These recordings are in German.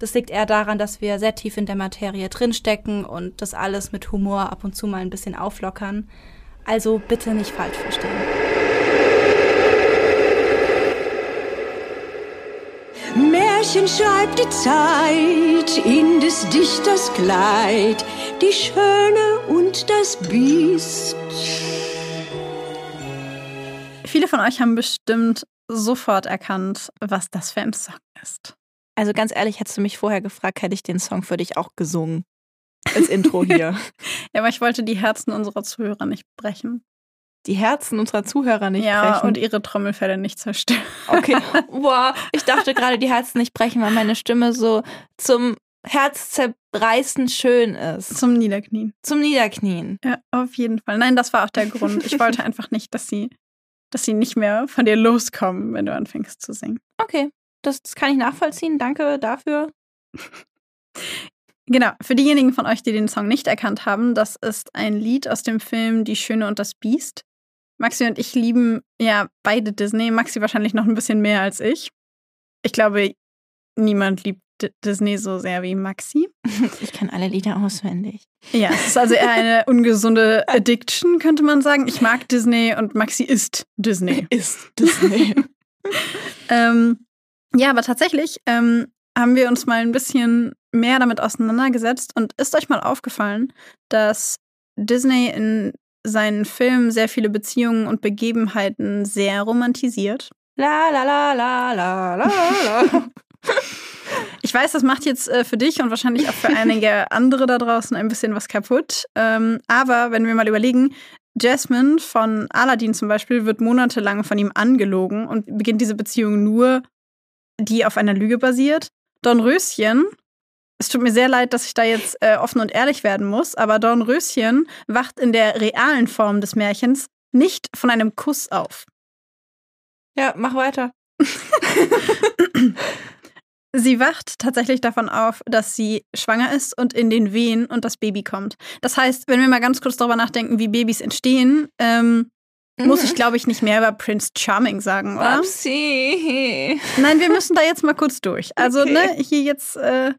Das liegt eher daran, dass wir sehr tief in der Materie drinstecken und das alles mit Humor ab und zu mal ein bisschen auflockern. Also bitte nicht falsch verstehen. Märchen schreibt die Zeit in des Dichters Kleid, die Schöne und das Biest. Viele von euch haben bestimmt sofort erkannt, was das für ein Song ist. Also ganz ehrlich, hättest du mich vorher gefragt, hätte ich den Song für dich auch gesungen. Als Intro hier. ja, aber ich wollte die Herzen unserer Zuhörer nicht brechen. Die Herzen unserer Zuhörer nicht ja, brechen. und ihre Trommelfälle nicht zerstören. Okay. Boah, ich dachte gerade, die Herzen nicht brechen, weil meine Stimme so zum Herzzerreißen schön ist. Zum Niederknien. Zum Niederknien. Ja, auf jeden Fall. Nein, das war auch der Grund. Ich wollte einfach nicht, dass sie, dass sie nicht mehr von dir loskommen, wenn du anfängst zu singen. Okay. Das, das kann ich nachvollziehen. Danke dafür. Genau, für diejenigen von euch, die den Song nicht erkannt haben, das ist ein Lied aus dem Film Die Schöne und das Biest. Maxi und ich lieben ja beide Disney. Maxi wahrscheinlich noch ein bisschen mehr als ich. Ich glaube, niemand liebt D Disney so sehr wie Maxi. Ich kann alle Lieder auswendig. Ja, es ist also eher eine ungesunde Addiction, könnte man sagen. Ich mag Disney und Maxi ist Disney. Ist Disney. ähm, ja, aber tatsächlich ähm, haben wir uns mal ein bisschen mehr damit auseinandergesetzt und ist euch mal aufgefallen, dass Disney in seinen Filmen sehr viele Beziehungen und Begebenheiten sehr romantisiert. La la la la la la la. Ich weiß, das macht jetzt äh, für dich und wahrscheinlich auch für einige andere da draußen ein bisschen was kaputt. Ähm, aber wenn wir mal überlegen, Jasmine von Aladdin zum Beispiel wird monatelang von ihm angelogen und beginnt diese Beziehung nur die auf einer Lüge basiert. Dornröschen, es tut mir sehr leid, dass ich da jetzt äh, offen und ehrlich werden muss, aber Dornröschen wacht in der realen Form des Märchens nicht von einem Kuss auf. Ja, mach weiter. sie wacht tatsächlich davon auf, dass sie schwanger ist und in den Wehen und das Baby kommt. Das heißt, wenn wir mal ganz kurz darüber nachdenken, wie Babys entstehen, ähm, muss ich, glaube ich, nicht mehr über Prince Charming sagen, oder? Upsi. Nein, wir müssen da jetzt mal kurz durch. Also, okay. ne, hier jetzt äh,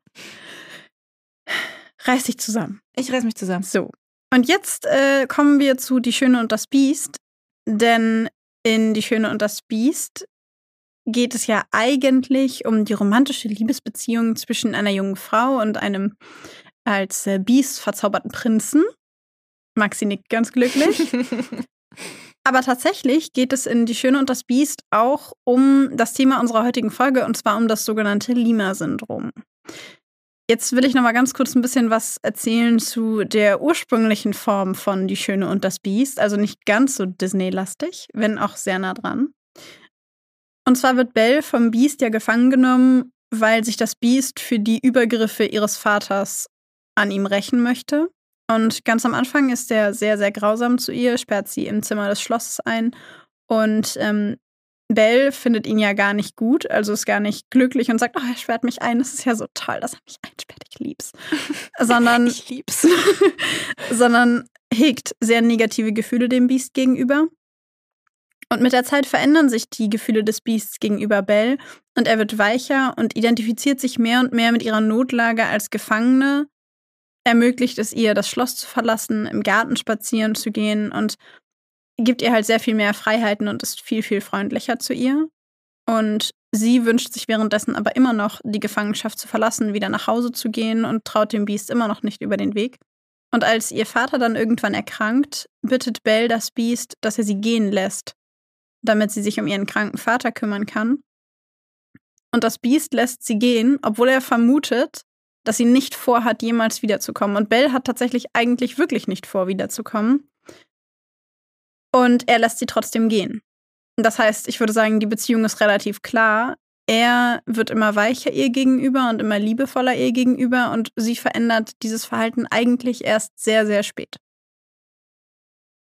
reiß dich zusammen. Ich reiß mich zusammen. So. Und jetzt äh, kommen wir zu Die Schöne und das Biest. Denn in Die Schöne und das Biest geht es ja eigentlich um die romantische Liebesbeziehung zwischen einer jungen Frau und einem als äh, Biest verzauberten Prinzen. Maxi nickt ganz glücklich. Aber tatsächlich geht es in Die Schöne und das Biest auch um das Thema unserer heutigen Folge und zwar um das sogenannte Lima-Syndrom. Jetzt will ich noch mal ganz kurz ein bisschen was erzählen zu der ursprünglichen Form von Die Schöne und das Biest, also nicht ganz so Disney-lastig, wenn auch sehr nah dran. Und zwar wird Belle vom Biest ja gefangen genommen, weil sich das Biest für die Übergriffe ihres Vaters an ihm rächen möchte. Und ganz am Anfang ist er sehr, sehr grausam zu ihr, sperrt sie im Zimmer des Schlosses ein. Und ähm, Belle findet ihn ja gar nicht gut, also ist gar nicht glücklich und sagt, oh, er sperrt mich ein, das ist ja so toll, dass er mich einsperrt, ich lieb's. sondern, ich lieb's. sondern hegt sehr negative Gefühle dem Biest gegenüber. Und mit der Zeit verändern sich die Gefühle des Biests gegenüber Belle und er wird weicher und identifiziert sich mehr und mehr mit ihrer Notlage als Gefangene ermöglicht es ihr, das Schloss zu verlassen, im Garten spazieren zu gehen und gibt ihr halt sehr viel mehr Freiheiten und ist viel, viel freundlicher zu ihr. Und sie wünscht sich währenddessen aber immer noch, die Gefangenschaft zu verlassen, wieder nach Hause zu gehen und traut dem Biest immer noch nicht über den Weg. Und als ihr Vater dann irgendwann erkrankt, bittet Belle das Biest, dass er sie gehen lässt, damit sie sich um ihren kranken Vater kümmern kann. Und das Biest lässt sie gehen, obwohl er vermutet, dass sie nicht vorhat, jemals wiederzukommen. Und Belle hat tatsächlich eigentlich wirklich nicht vor, wiederzukommen. Und er lässt sie trotzdem gehen. Das heißt, ich würde sagen, die Beziehung ist relativ klar. Er wird immer weicher ihr gegenüber und immer liebevoller ihr gegenüber und sie verändert dieses Verhalten eigentlich erst sehr, sehr spät.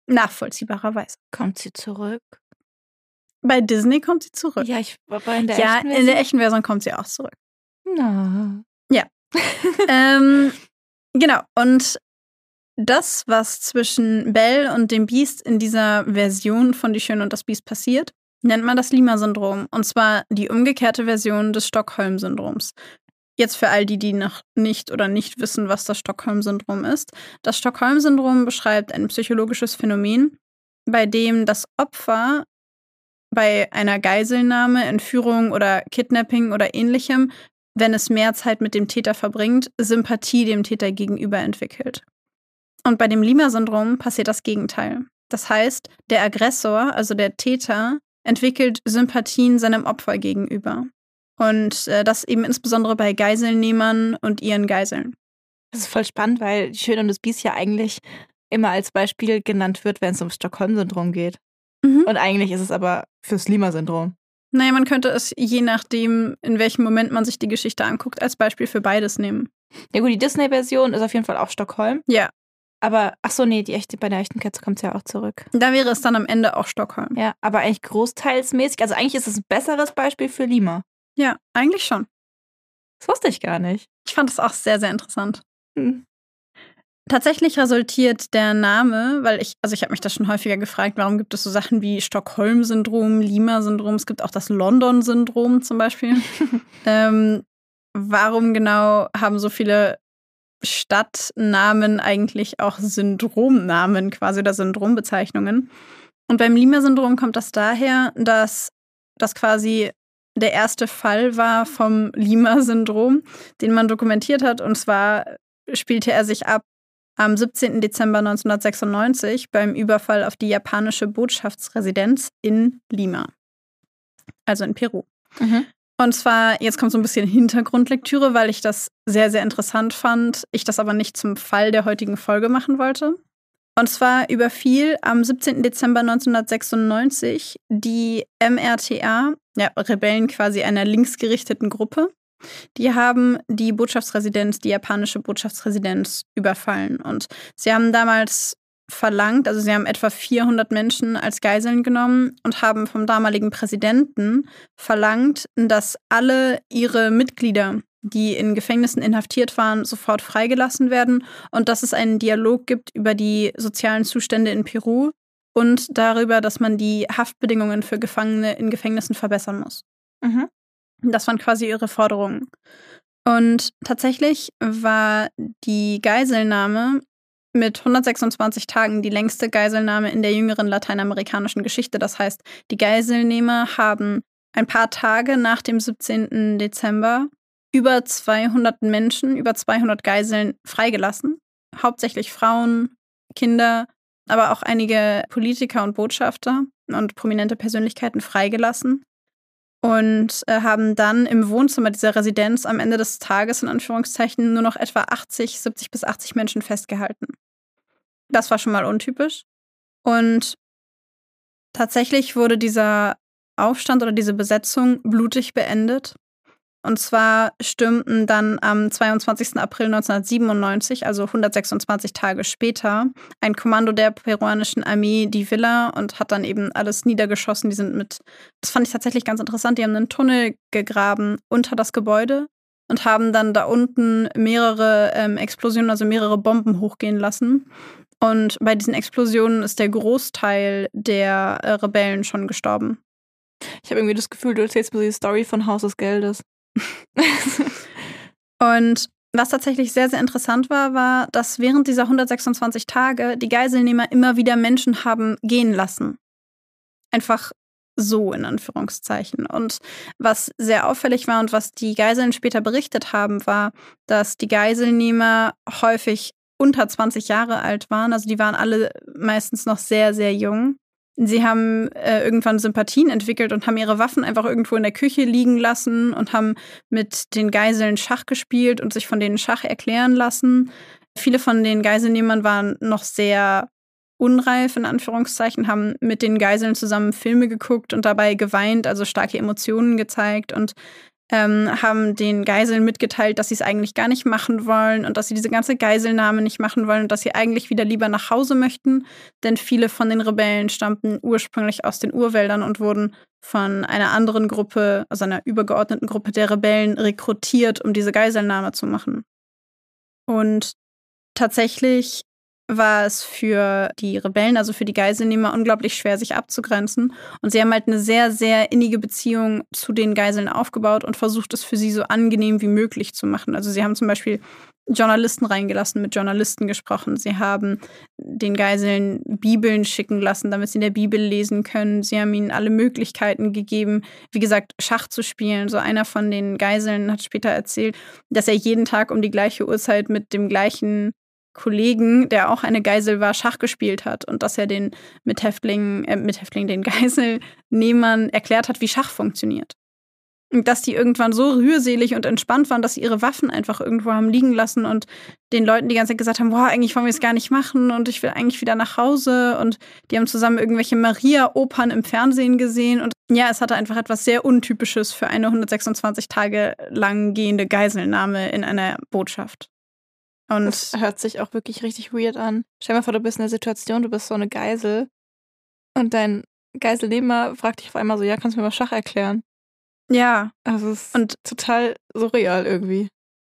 Nachvollziehbarerweise. Kommt sie zurück? Bei Disney kommt sie zurück. Ja, ich aber in der ja, echten in der echten Version kommt sie auch zurück. Na. ähm, genau. Und das, was zwischen Belle und dem Biest in dieser Version von Die Schöne und das Biest passiert, nennt man das Lima-Syndrom. Und zwar die umgekehrte Version des Stockholm-Syndroms. Jetzt für all die, die noch nicht oder nicht wissen, was das Stockholm-Syndrom ist. Das Stockholm-Syndrom beschreibt ein psychologisches Phänomen, bei dem das Opfer bei einer Geiselnahme, Entführung oder Kidnapping oder ähnlichem, wenn es mehr Zeit mit dem Täter verbringt, Sympathie dem Täter gegenüber entwickelt. Und bei dem Lima-Syndrom passiert das Gegenteil. Das heißt, der Aggressor, also der Täter, entwickelt Sympathien seinem Opfer gegenüber. Und äh, das eben insbesondere bei Geiselnehmern und ihren Geiseln. Das ist voll spannend, weil die Schöne und das Biest ja eigentlich immer als Beispiel genannt wird, wenn es um Stockholm-Syndrom geht. Mhm. Und eigentlich ist es aber fürs Lima-Syndrom. Naja, man könnte es je nachdem, in welchem Moment man sich die Geschichte anguckt, als Beispiel für beides nehmen. Ja gut, die Disney-Version ist auf jeden Fall auch Stockholm. Ja. Aber, ach so, nee, die echte, bei der echten Katze kommt es ja auch zurück. Da wäre es dann am Ende auch Stockholm. Ja, aber eigentlich großteilsmäßig. Also eigentlich ist es ein besseres Beispiel für Lima. Ja, eigentlich schon. Das wusste ich gar nicht. Ich fand es auch sehr, sehr interessant. Hm. Tatsächlich resultiert der Name, weil ich, also ich habe mich das schon häufiger gefragt, warum gibt es so Sachen wie Stockholm-Syndrom, Lima-Syndrom, es gibt auch das London-Syndrom zum Beispiel. ähm, warum genau haben so viele Stadtnamen eigentlich auch Syndromnamen quasi oder Syndrombezeichnungen? Und beim Lima-Syndrom kommt das daher, dass das quasi der erste Fall war vom Lima-Syndrom, den man dokumentiert hat. Und zwar spielte er sich ab am 17. Dezember 1996 beim Überfall auf die japanische Botschaftsresidenz in Lima, also in Peru. Mhm. Und zwar, jetzt kommt so ein bisschen Hintergrundlektüre, weil ich das sehr, sehr interessant fand, ich das aber nicht zum Fall der heutigen Folge machen wollte. Und zwar überfiel am 17. Dezember 1996 die MRTA, ja, Rebellen quasi einer linksgerichteten Gruppe, die haben die Botschaftsresidenz, die japanische Botschaftsresidenz überfallen. Und sie haben damals verlangt, also sie haben etwa 400 Menschen als Geiseln genommen und haben vom damaligen Präsidenten verlangt, dass alle ihre Mitglieder, die in Gefängnissen inhaftiert waren, sofort freigelassen werden und dass es einen Dialog gibt über die sozialen Zustände in Peru und darüber, dass man die Haftbedingungen für Gefangene in Gefängnissen verbessern muss. Mhm. Das waren quasi ihre Forderungen. Und tatsächlich war die Geiselnahme mit 126 Tagen die längste Geiselnahme in der jüngeren lateinamerikanischen Geschichte. Das heißt, die Geiselnehmer haben ein paar Tage nach dem 17. Dezember über 200 Menschen, über 200 Geiseln freigelassen. Hauptsächlich Frauen, Kinder, aber auch einige Politiker und Botschafter und prominente Persönlichkeiten freigelassen und äh, haben dann im Wohnzimmer dieser Residenz am Ende des Tages in Anführungszeichen nur noch etwa 80, 70 bis 80 Menschen festgehalten. Das war schon mal untypisch. Und tatsächlich wurde dieser Aufstand oder diese Besetzung blutig beendet. Und zwar stürmten dann am 22. April 1997, also 126 Tage später, ein Kommando der peruanischen Armee die Villa und hat dann eben alles niedergeschossen. Die sind mit, das fand ich tatsächlich ganz interessant, die haben einen Tunnel gegraben unter das Gebäude und haben dann da unten mehrere ähm, Explosionen, also mehrere Bomben hochgehen lassen. Und bei diesen Explosionen ist der Großteil der äh, Rebellen schon gestorben. Ich habe irgendwie das Gefühl, du erzählst mir die Story von Haus des Geldes. Und was tatsächlich sehr, sehr interessant war, war, dass während dieser 126 Tage die Geiselnehmer immer wieder Menschen haben gehen lassen. Einfach so in Anführungszeichen. Und was sehr auffällig war und was die Geiseln später berichtet haben, war, dass die Geiselnehmer häufig unter 20 Jahre alt waren. Also die waren alle meistens noch sehr, sehr jung. Sie haben äh, irgendwann Sympathien entwickelt und haben ihre Waffen einfach irgendwo in der Küche liegen lassen und haben mit den Geiseln Schach gespielt und sich von denen Schach erklären lassen. Viele von den Geiselnehmern waren noch sehr unreif, in Anführungszeichen, haben mit den Geiseln zusammen Filme geguckt und dabei geweint, also starke Emotionen gezeigt und ähm, haben den Geiseln mitgeteilt, dass sie es eigentlich gar nicht machen wollen und dass sie diese ganze Geiselnahme nicht machen wollen und dass sie eigentlich wieder lieber nach Hause möchten. Denn viele von den Rebellen stammten ursprünglich aus den Urwäldern und wurden von einer anderen Gruppe, also einer übergeordneten Gruppe der Rebellen, rekrutiert, um diese Geiselnahme zu machen. Und tatsächlich war es für die Rebellen, also für die Geiselnehmer, unglaublich schwer, sich abzugrenzen. Und sie haben halt eine sehr, sehr innige Beziehung zu den Geiseln aufgebaut und versucht, es für sie so angenehm wie möglich zu machen. Also sie haben zum Beispiel Journalisten reingelassen, mit Journalisten gesprochen. Sie haben den Geiseln Bibeln schicken lassen, damit sie in der Bibel lesen können. Sie haben ihnen alle Möglichkeiten gegeben, wie gesagt, Schach zu spielen. So einer von den Geiseln hat später erzählt, dass er jeden Tag um die gleiche Uhrzeit mit dem gleichen Kollegen, der auch eine Geisel war, Schach gespielt hat und dass er den Mithäftlingen, äh, Mithäftlingen, den Geiselnehmern erklärt hat, wie Schach funktioniert. Und dass die irgendwann so rührselig und entspannt waren, dass sie ihre Waffen einfach irgendwo haben liegen lassen und den Leuten die ganze Zeit gesagt haben, boah, eigentlich wollen wir es gar nicht machen und ich will eigentlich wieder nach Hause und die haben zusammen irgendwelche Maria-Opern im Fernsehen gesehen und ja, es hatte einfach etwas sehr Untypisches für eine 126 Tage lang gehende Geiselnahme in einer Botschaft. Und das hört sich auch wirklich richtig weird an. Stell dir mal vor, du bist in der Situation, du bist so eine Geisel und dein Geiselnehmer fragt dich auf einmal so, ja, kannst du mir mal Schach erklären? Ja. Also es ist und total surreal irgendwie.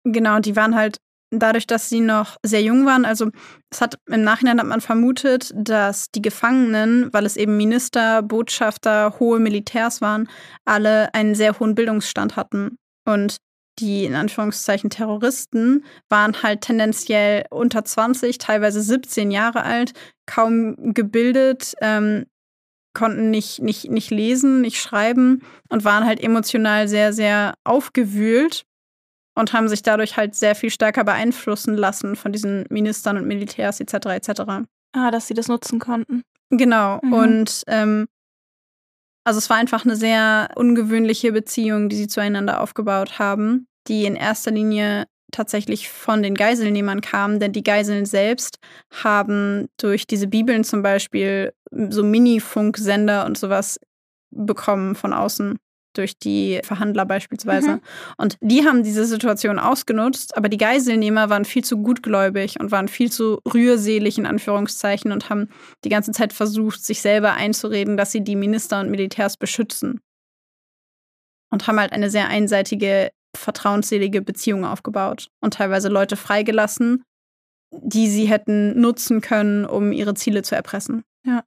Genau, die waren halt dadurch, dass sie noch sehr jung waren, also es hat im Nachhinein hat man vermutet, dass die Gefangenen, weil es eben Minister, Botschafter, hohe Militärs waren, alle einen sehr hohen Bildungsstand hatten. Und die in Anführungszeichen Terroristen waren halt tendenziell unter 20, teilweise 17 Jahre alt, kaum gebildet, ähm, konnten nicht, nicht, nicht lesen, nicht schreiben und waren halt emotional sehr, sehr aufgewühlt und haben sich dadurch halt sehr viel stärker beeinflussen lassen von diesen Ministern und Militärs etc. etc. Ah, dass sie das nutzen konnten. Genau. Mhm. Und ähm, also es war einfach eine sehr ungewöhnliche Beziehung, die sie zueinander aufgebaut haben, die in erster Linie tatsächlich von den Geiselnehmern kam, denn die Geiseln selbst haben durch diese Bibeln zum Beispiel so Mini-Funksender und sowas bekommen von außen durch die Verhandler beispielsweise. Mhm. Und die haben diese Situation ausgenutzt, aber die Geiselnehmer waren viel zu gutgläubig und waren viel zu rührselig in Anführungszeichen und haben die ganze Zeit versucht, sich selber einzureden, dass sie die Minister und Militärs beschützen. Und haben halt eine sehr einseitige, vertrauensselige Beziehung aufgebaut und teilweise Leute freigelassen, die sie hätten nutzen können, um ihre Ziele zu erpressen. Ja.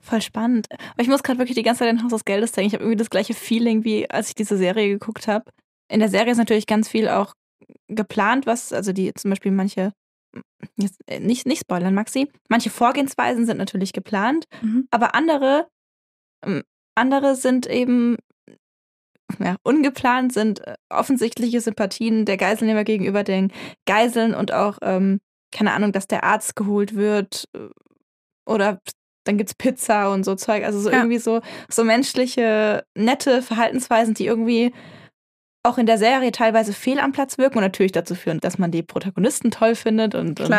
Voll spannend. Aber ich muss gerade wirklich die ganze Zeit an Haus des Geldes denken. Ich habe irgendwie das gleiche Feeling, wie als ich diese Serie geguckt habe. In der Serie ist natürlich ganz viel auch geplant, was, also die zum Beispiel manche, jetzt äh, nicht, nicht spoilern, Maxi, manche Vorgehensweisen sind natürlich geplant, mhm. aber andere, ähm, andere sind eben ja, ungeplant, sind äh, offensichtliche Sympathien der Geiselnehmer gegenüber den Geiseln und auch, ähm, keine Ahnung, dass der Arzt geholt wird äh, oder dann gibt's Pizza und so Zeug. Also so ja. irgendwie so, so menschliche, nette Verhaltensweisen, die irgendwie auch in der Serie teilweise fehl am Platz wirken und natürlich dazu führen, dass man die Protagonisten toll findet und, und,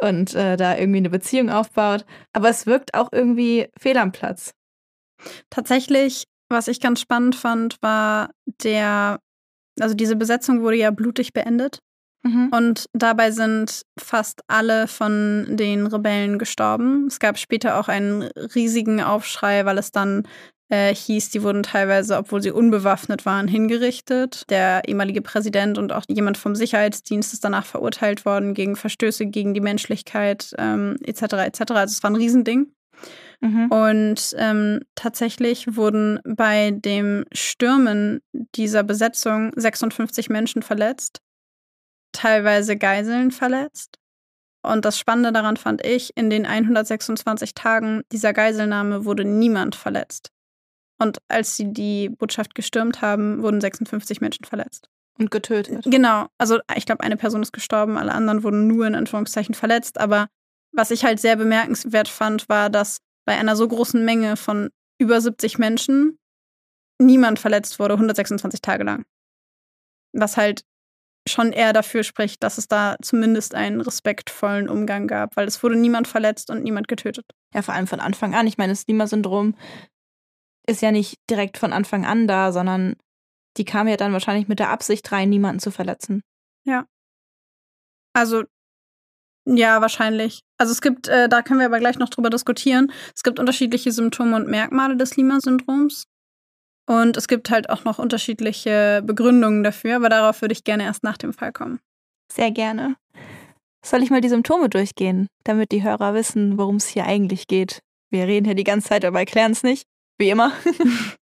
und äh, da irgendwie eine Beziehung aufbaut. Aber es wirkt auch irgendwie fehl am Platz. Tatsächlich, was ich ganz spannend fand, war der, also diese Besetzung wurde ja blutig beendet. Mhm. Und dabei sind fast alle von den Rebellen gestorben. Es gab später auch einen riesigen Aufschrei, weil es dann äh, hieß, die wurden teilweise, obwohl sie unbewaffnet waren, hingerichtet. Der ehemalige Präsident und auch jemand vom Sicherheitsdienst ist danach verurteilt worden gegen Verstöße gegen die Menschlichkeit ähm, etc. etc. Also es war ein Riesending. Mhm. Und ähm, tatsächlich wurden bei dem Stürmen dieser Besetzung 56 Menschen verletzt teilweise Geiseln verletzt. Und das Spannende daran fand ich, in den 126 Tagen dieser Geiselnahme wurde niemand verletzt. Und als sie die Botschaft gestürmt haben, wurden 56 Menschen verletzt. Und getötet. Genau. Also ich glaube, eine Person ist gestorben, alle anderen wurden nur in Anführungszeichen verletzt. Aber was ich halt sehr bemerkenswert fand, war, dass bei einer so großen Menge von über 70 Menschen niemand verletzt wurde, 126 Tage lang. Was halt schon eher dafür spricht, dass es da zumindest einen respektvollen Umgang gab, weil es wurde niemand verletzt und niemand getötet. Ja, vor allem von Anfang an. Ich meine, das Lima-Syndrom ist ja nicht direkt von Anfang an da, sondern die kam ja dann wahrscheinlich mit der Absicht rein, niemanden zu verletzen. Ja. Also, ja, wahrscheinlich. Also es gibt, äh, da können wir aber gleich noch drüber diskutieren. Es gibt unterschiedliche Symptome und Merkmale des Lima-Syndroms. Und es gibt halt auch noch unterschiedliche Begründungen dafür, aber darauf würde ich gerne erst nach dem Fall kommen. Sehr gerne. Soll ich mal die Symptome durchgehen, damit die Hörer wissen, worum es hier eigentlich geht? Wir reden hier die ganze Zeit, aber erklären es nicht. Wie immer.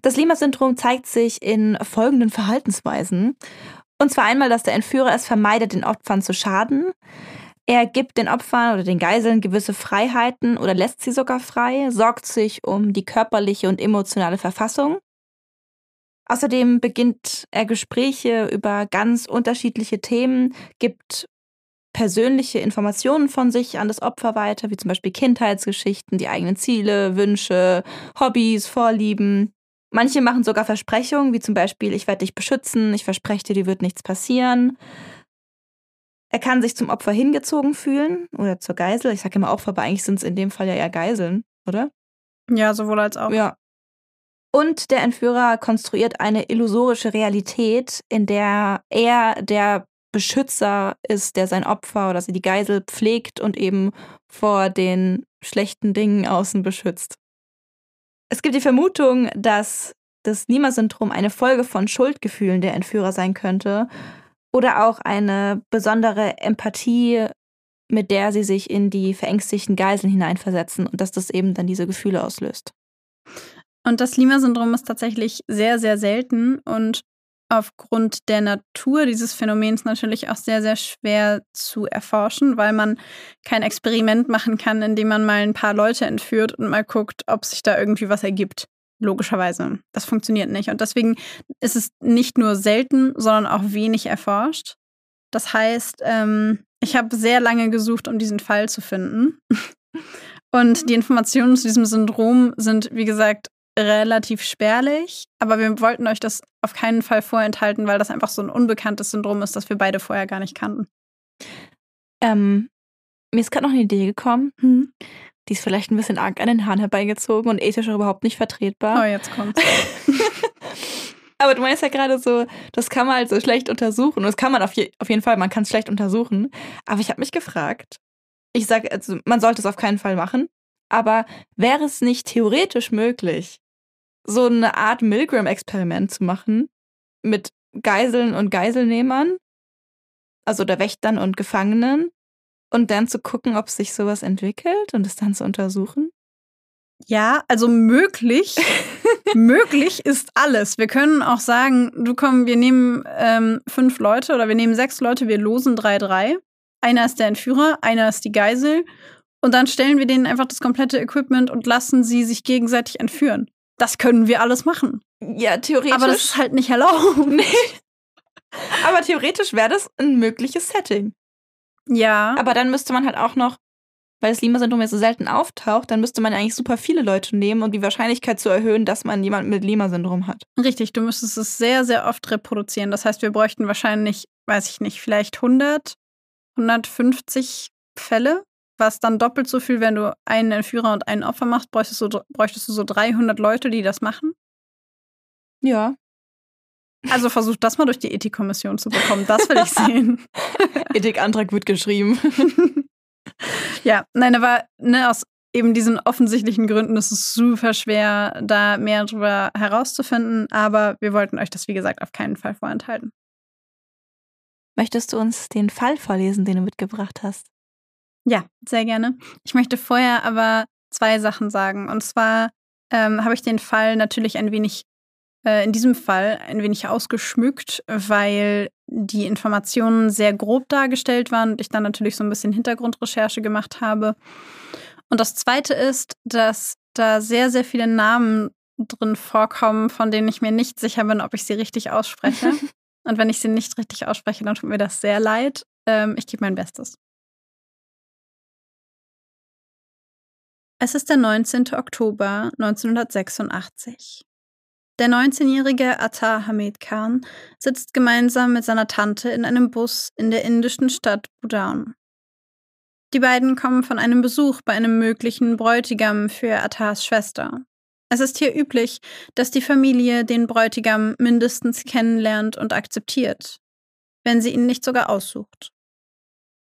Das Lima-Syndrom zeigt sich in folgenden Verhaltensweisen. Und zwar einmal, dass der Entführer es vermeidet, den Opfern zu schaden. Er gibt den Opfern oder den Geiseln gewisse Freiheiten oder lässt sie sogar frei, sorgt sich um die körperliche und emotionale Verfassung. Außerdem beginnt er Gespräche über ganz unterschiedliche Themen, gibt persönliche Informationen von sich an das Opfer weiter, wie zum Beispiel Kindheitsgeschichten, die eigenen Ziele, Wünsche, Hobbys, Vorlieben. Manche machen sogar Versprechungen, wie zum Beispiel, ich werde dich beschützen, ich verspreche dir, dir wird nichts passieren. Er kann sich zum Opfer hingezogen fühlen oder zur Geisel. Ich sage immer Opfer, aber eigentlich sind es in dem Fall ja eher Geiseln, oder? Ja, sowohl als auch. Ja. Und der Entführer konstruiert eine illusorische Realität, in der er der Beschützer ist, der sein Opfer oder die Geisel pflegt und eben vor den schlechten Dingen außen beschützt. Es gibt die Vermutung, dass das Nima-Syndrom eine Folge von Schuldgefühlen der Entführer sein könnte oder auch eine besondere Empathie, mit der sie sich in die verängstigten Geiseln hineinversetzen und dass das eben dann diese Gefühle auslöst. Und das Lima-Syndrom ist tatsächlich sehr, sehr selten und aufgrund der Natur dieses Phänomens natürlich auch sehr, sehr schwer zu erforschen, weil man kein Experiment machen kann, indem man mal ein paar Leute entführt und mal guckt, ob sich da irgendwie was ergibt. Logischerweise. Das funktioniert nicht. Und deswegen ist es nicht nur selten, sondern auch wenig erforscht. Das heißt, ähm, ich habe sehr lange gesucht, um diesen Fall zu finden. Und die Informationen zu diesem Syndrom sind, wie gesagt, relativ spärlich. Aber wir wollten euch das auf keinen Fall vorenthalten, weil das einfach so ein unbekanntes Syndrom ist, das wir beide vorher gar nicht kannten. Ähm, mir ist gerade noch eine Idee gekommen. Hm. Die ist vielleicht ein bisschen arg an den Haaren herbeigezogen und ethisch überhaupt nicht vertretbar. Oh, jetzt kommt's. Aber du meinst ja gerade so, das kann man halt so schlecht untersuchen. Und das kann man auf, je, auf jeden Fall, man kann es schlecht untersuchen. Aber ich habe mich gefragt, ich sage, also man sollte es auf keinen Fall machen. Aber wäre es nicht theoretisch möglich, so eine Art Milgram-Experiment zu machen mit Geiseln und Geiselnehmern, also der Wächtern und Gefangenen, und dann zu gucken, ob sich sowas entwickelt und es dann zu untersuchen? Ja, also möglich. möglich ist alles. Wir können auch sagen, du komm, wir nehmen ähm, fünf Leute oder wir nehmen sechs Leute, wir losen drei, drei. Einer ist der Entführer, einer ist die Geisel. Und dann stellen wir denen einfach das komplette Equipment und lassen sie sich gegenseitig entführen. Das können wir alles machen. Ja, theoretisch. Aber das ist halt nicht erlaubt. Nee. Aber theoretisch wäre das ein mögliches Setting. Ja. Aber dann müsste man halt auch noch, weil das Lima-Syndrom ja so selten auftaucht, dann müsste man eigentlich super viele Leute nehmen, um die Wahrscheinlichkeit zu erhöhen, dass man jemanden mit Lima-Syndrom hat. Richtig, du müsstest es sehr, sehr oft reproduzieren. Das heißt, wir bräuchten wahrscheinlich, weiß ich nicht, vielleicht 100, 150 Fälle, was dann doppelt so viel, wenn du einen Entführer und einen Opfer machst, bräuchtest du, bräuchtest du so 300 Leute, die das machen. Ja, also versucht das mal durch die Ethikkommission zu bekommen. Das will ich sehen. Ethikantrag wird geschrieben. ja, nein, aber ne, aus eben diesen offensichtlichen Gründen ist es super schwer, da mehr darüber herauszufinden. Aber wir wollten euch das, wie gesagt, auf keinen Fall vorenthalten. Möchtest du uns den Fall vorlesen, den du mitgebracht hast? Ja, sehr gerne. Ich möchte vorher aber zwei Sachen sagen. Und zwar ähm, habe ich den Fall natürlich ein wenig äh, in diesem Fall ein wenig ausgeschmückt, weil die Informationen sehr grob dargestellt waren und ich dann natürlich so ein bisschen Hintergrundrecherche gemacht habe. Und das Zweite ist, dass da sehr, sehr viele Namen drin vorkommen, von denen ich mir nicht sicher bin, ob ich sie richtig ausspreche. Und wenn ich sie nicht richtig ausspreche, dann tut mir das sehr leid. Ähm, ich gebe mein Bestes. Es ist der 19. Oktober 1986. Der 19-jährige Atta Hamid Khan sitzt gemeinsam mit seiner Tante in einem Bus in der indischen Stadt Budaun. Die beiden kommen von einem Besuch bei einem möglichen Bräutigam für Attas Schwester. Es ist hier üblich, dass die Familie den Bräutigam mindestens kennenlernt und akzeptiert, wenn sie ihn nicht sogar aussucht.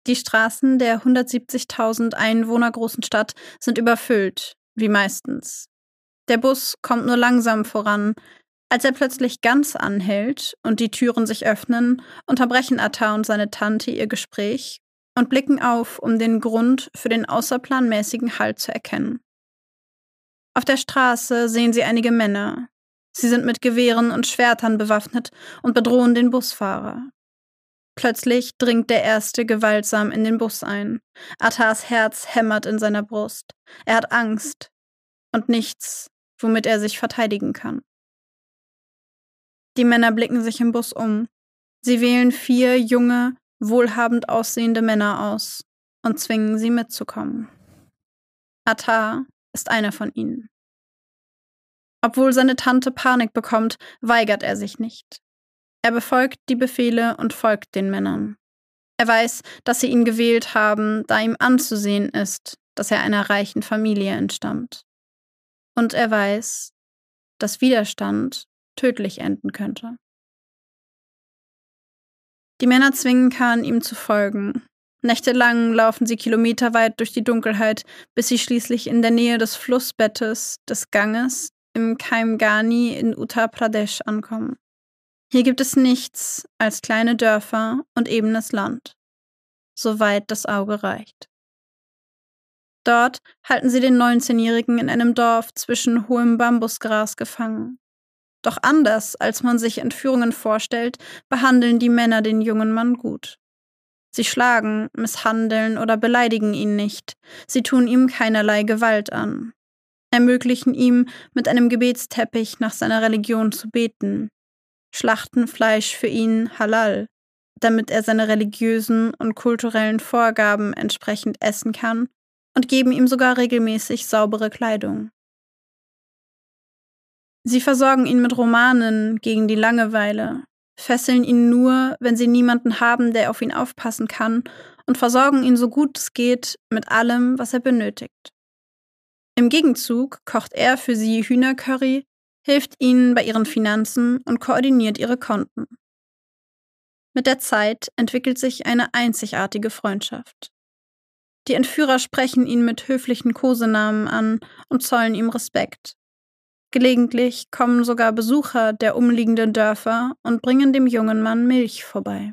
Die Straßen der 170.000 Einwohner großen Stadt sind überfüllt, wie meistens. Der Bus kommt nur langsam voran. Als er plötzlich ganz anhält und die Türen sich öffnen, unterbrechen Atta und seine Tante ihr Gespräch und blicken auf, um den Grund für den außerplanmäßigen Halt zu erkennen. Auf der Straße sehen sie einige Männer. Sie sind mit Gewehren und Schwertern bewaffnet und bedrohen den Busfahrer. Plötzlich dringt der Erste gewaltsam in den Bus ein. Attas Herz hämmert in seiner Brust. Er hat Angst und nichts, womit er sich verteidigen kann. Die Männer blicken sich im Bus um. Sie wählen vier junge, wohlhabend aussehende Männer aus und zwingen sie mitzukommen. Attar ist einer von ihnen. Obwohl seine Tante Panik bekommt, weigert er sich nicht. Er befolgt die Befehle und folgt den Männern. Er weiß, dass sie ihn gewählt haben, da ihm anzusehen ist, dass er einer reichen Familie entstammt. Und er weiß, dass Widerstand tödlich enden könnte. Die Männer zwingen Khan, ihm zu folgen. Nächtelang laufen sie kilometerweit durch die Dunkelheit, bis sie schließlich in der Nähe des Flussbettes des Ganges im Kaimgani in Uttar Pradesh ankommen. Hier gibt es nichts als kleine Dörfer und ebenes Land, soweit das Auge reicht. Dort halten sie den 19-Jährigen in einem Dorf zwischen hohem Bambusgras gefangen. Doch anders, als man sich Entführungen vorstellt, behandeln die Männer den jungen Mann gut. Sie schlagen, misshandeln oder beleidigen ihn nicht, sie tun ihm keinerlei Gewalt an, ermöglichen ihm, mit einem Gebetsteppich nach seiner Religion zu beten, schlachten Fleisch für ihn halal, damit er seine religiösen und kulturellen Vorgaben entsprechend essen kann, und geben ihm sogar regelmäßig saubere Kleidung. Sie versorgen ihn mit Romanen gegen die Langeweile, fesseln ihn nur, wenn sie niemanden haben, der auf ihn aufpassen kann, und versorgen ihn so gut es geht mit allem, was er benötigt. Im Gegenzug kocht er für sie Hühnercurry, hilft ihnen bei ihren Finanzen und koordiniert ihre Konten. Mit der Zeit entwickelt sich eine einzigartige Freundschaft. Die Entführer sprechen ihn mit höflichen Kosenamen an und zollen ihm Respekt. Gelegentlich kommen sogar Besucher der umliegenden Dörfer und bringen dem jungen Mann Milch vorbei.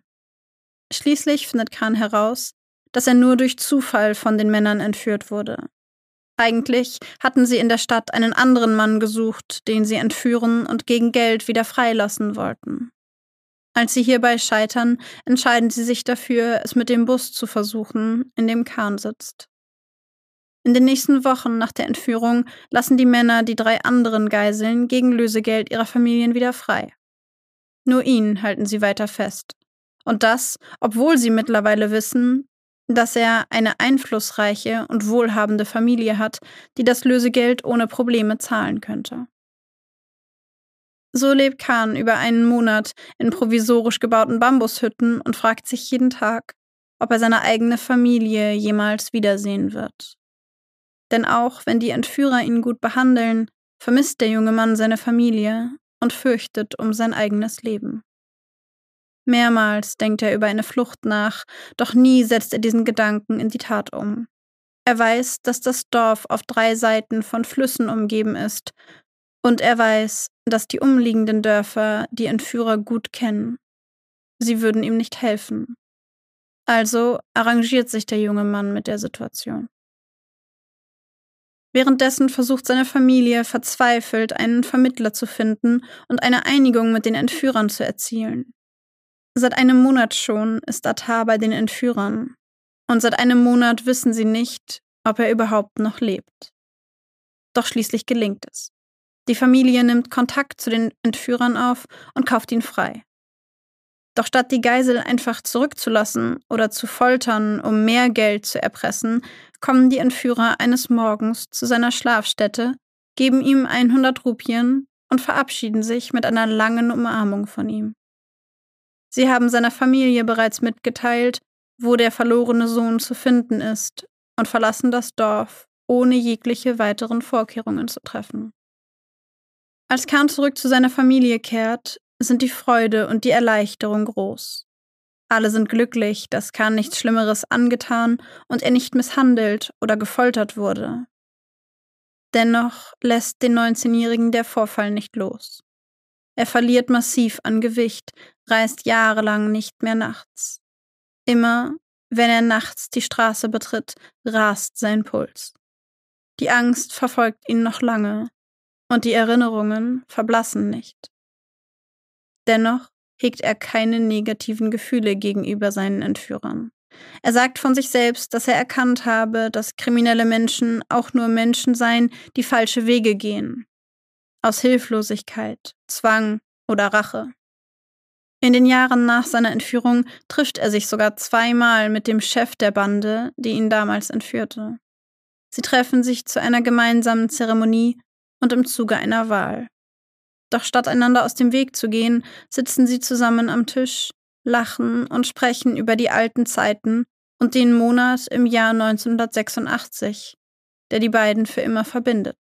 Schließlich findet Khan heraus, dass er nur durch Zufall von den Männern entführt wurde. Eigentlich hatten sie in der Stadt einen anderen Mann gesucht, den sie entführen und gegen Geld wieder freilassen wollten. Als sie hierbei scheitern, entscheiden sie sich dafür, es mit dem Bus zu versuchen, in dem Kahn sitzt. In den nächsten Wochen nach der Entführung lassen die Männer die drei anderen Geiseln gegen Lösegeld ihrer Familien wieder frei. Nur ihn halten sie weiter fest. Und das, obwohl sie mittlerweile wissen, dass er eine einflussreiche und wohlhabende Familie hat, die das Lösegeld ohne Probleme zahlen könnte. So lebt Khan über einen Monat in provisorisch gebauten Bambushütten und fragt sich jeden Tag, ob er seine eigene Familie jemals wiedersehen wird. Denn auch wenn die Entführer ihn gut behandeln, vermisst der junge Mann seine Familie und fürchtet um sein eigenes Leben. Mehrmals denkt er über eine Flucht nach, doch nie setzt er diesen Gedanken in die Tat um. Er weiß, dass das Dorf auf drei Seiten von Flüssen umgeben ist, und er weiß, dass die umliegenden Dörfer die Entführer gut kennen. Sie würden ihm nicht helfen. Also arrangiert sich der junge Mann mit der Situation. Währenddessen versucht seine Familie verzweifelt, einen Vermittler zu finden und eine Einigung mit den Entführern zu erzielen. Seit einem Monat schon ist Atar bei den Entführern. Und seit einem Monat wissen sie nicht, ob er überhaupt noch lebt. Doch schließlich gelingt es. Die Familie nimmt Kontakt zu den Entführern auf und kauft ihn frei. Doch statt die Geisel einfach zurückzulassen oder zu foltern, um mehr Geld zu erpressen, kommen die Entführer eines Morgens zu seiner Schlafstätte, geben ihm 100 Rupien und verabschieden sich mit einer langen Umarmung von ihm. Sie haben seiner Familie bereits mitgeteilt, wo der verlorene Sohn zu finden ist, und verlassen das Dorf, ohne jegliche weiteren Vorkehrungen zu treffen. Als Khan zurück zu seiner Familie kehrt, sind die Freude und die Erleichterung groß. Alle sind glücklich, dass Khan nichts Schlimmeres angetan und er nicht misshandelt oder gefoltert wurde. Dennoch lässt den 19-Jährigen der Vorfall nicht los. Er verliert massiv an Gewicht, reist jahrelang nicht mehr nachts. Immer, wenn er nachts die Straße betritt, rast sein Puls. Die Angst verfolgt ihn noch lange, und die Erinnerungen verblassen nicht. Dennoch hegt er keine negativen Gefühle gegenüber seinen Entführern. Er sagt von sich selbst, dass er erkannt habe, dass kriminelle Menschen auch nur Menschen seien, die falsche Wege gehen. Aus Hilflosigkeit, Zwang oder Rache. In den Jahren nach seiner Entführung trifft er sich sogar zweimal mit dem Chef der Bande, die ihn damals entführte. Sie treffen sich zu einer gemeinsamen Zeremonie und im Zuge einer Wahl. Doch statt einander aus dem Weg zu gehen, sitzen sie zusammen am Tisch, lachen und sprechen über die alten Zeiten und den Monat im Jahr 1986, der die beiden für immer verbindet.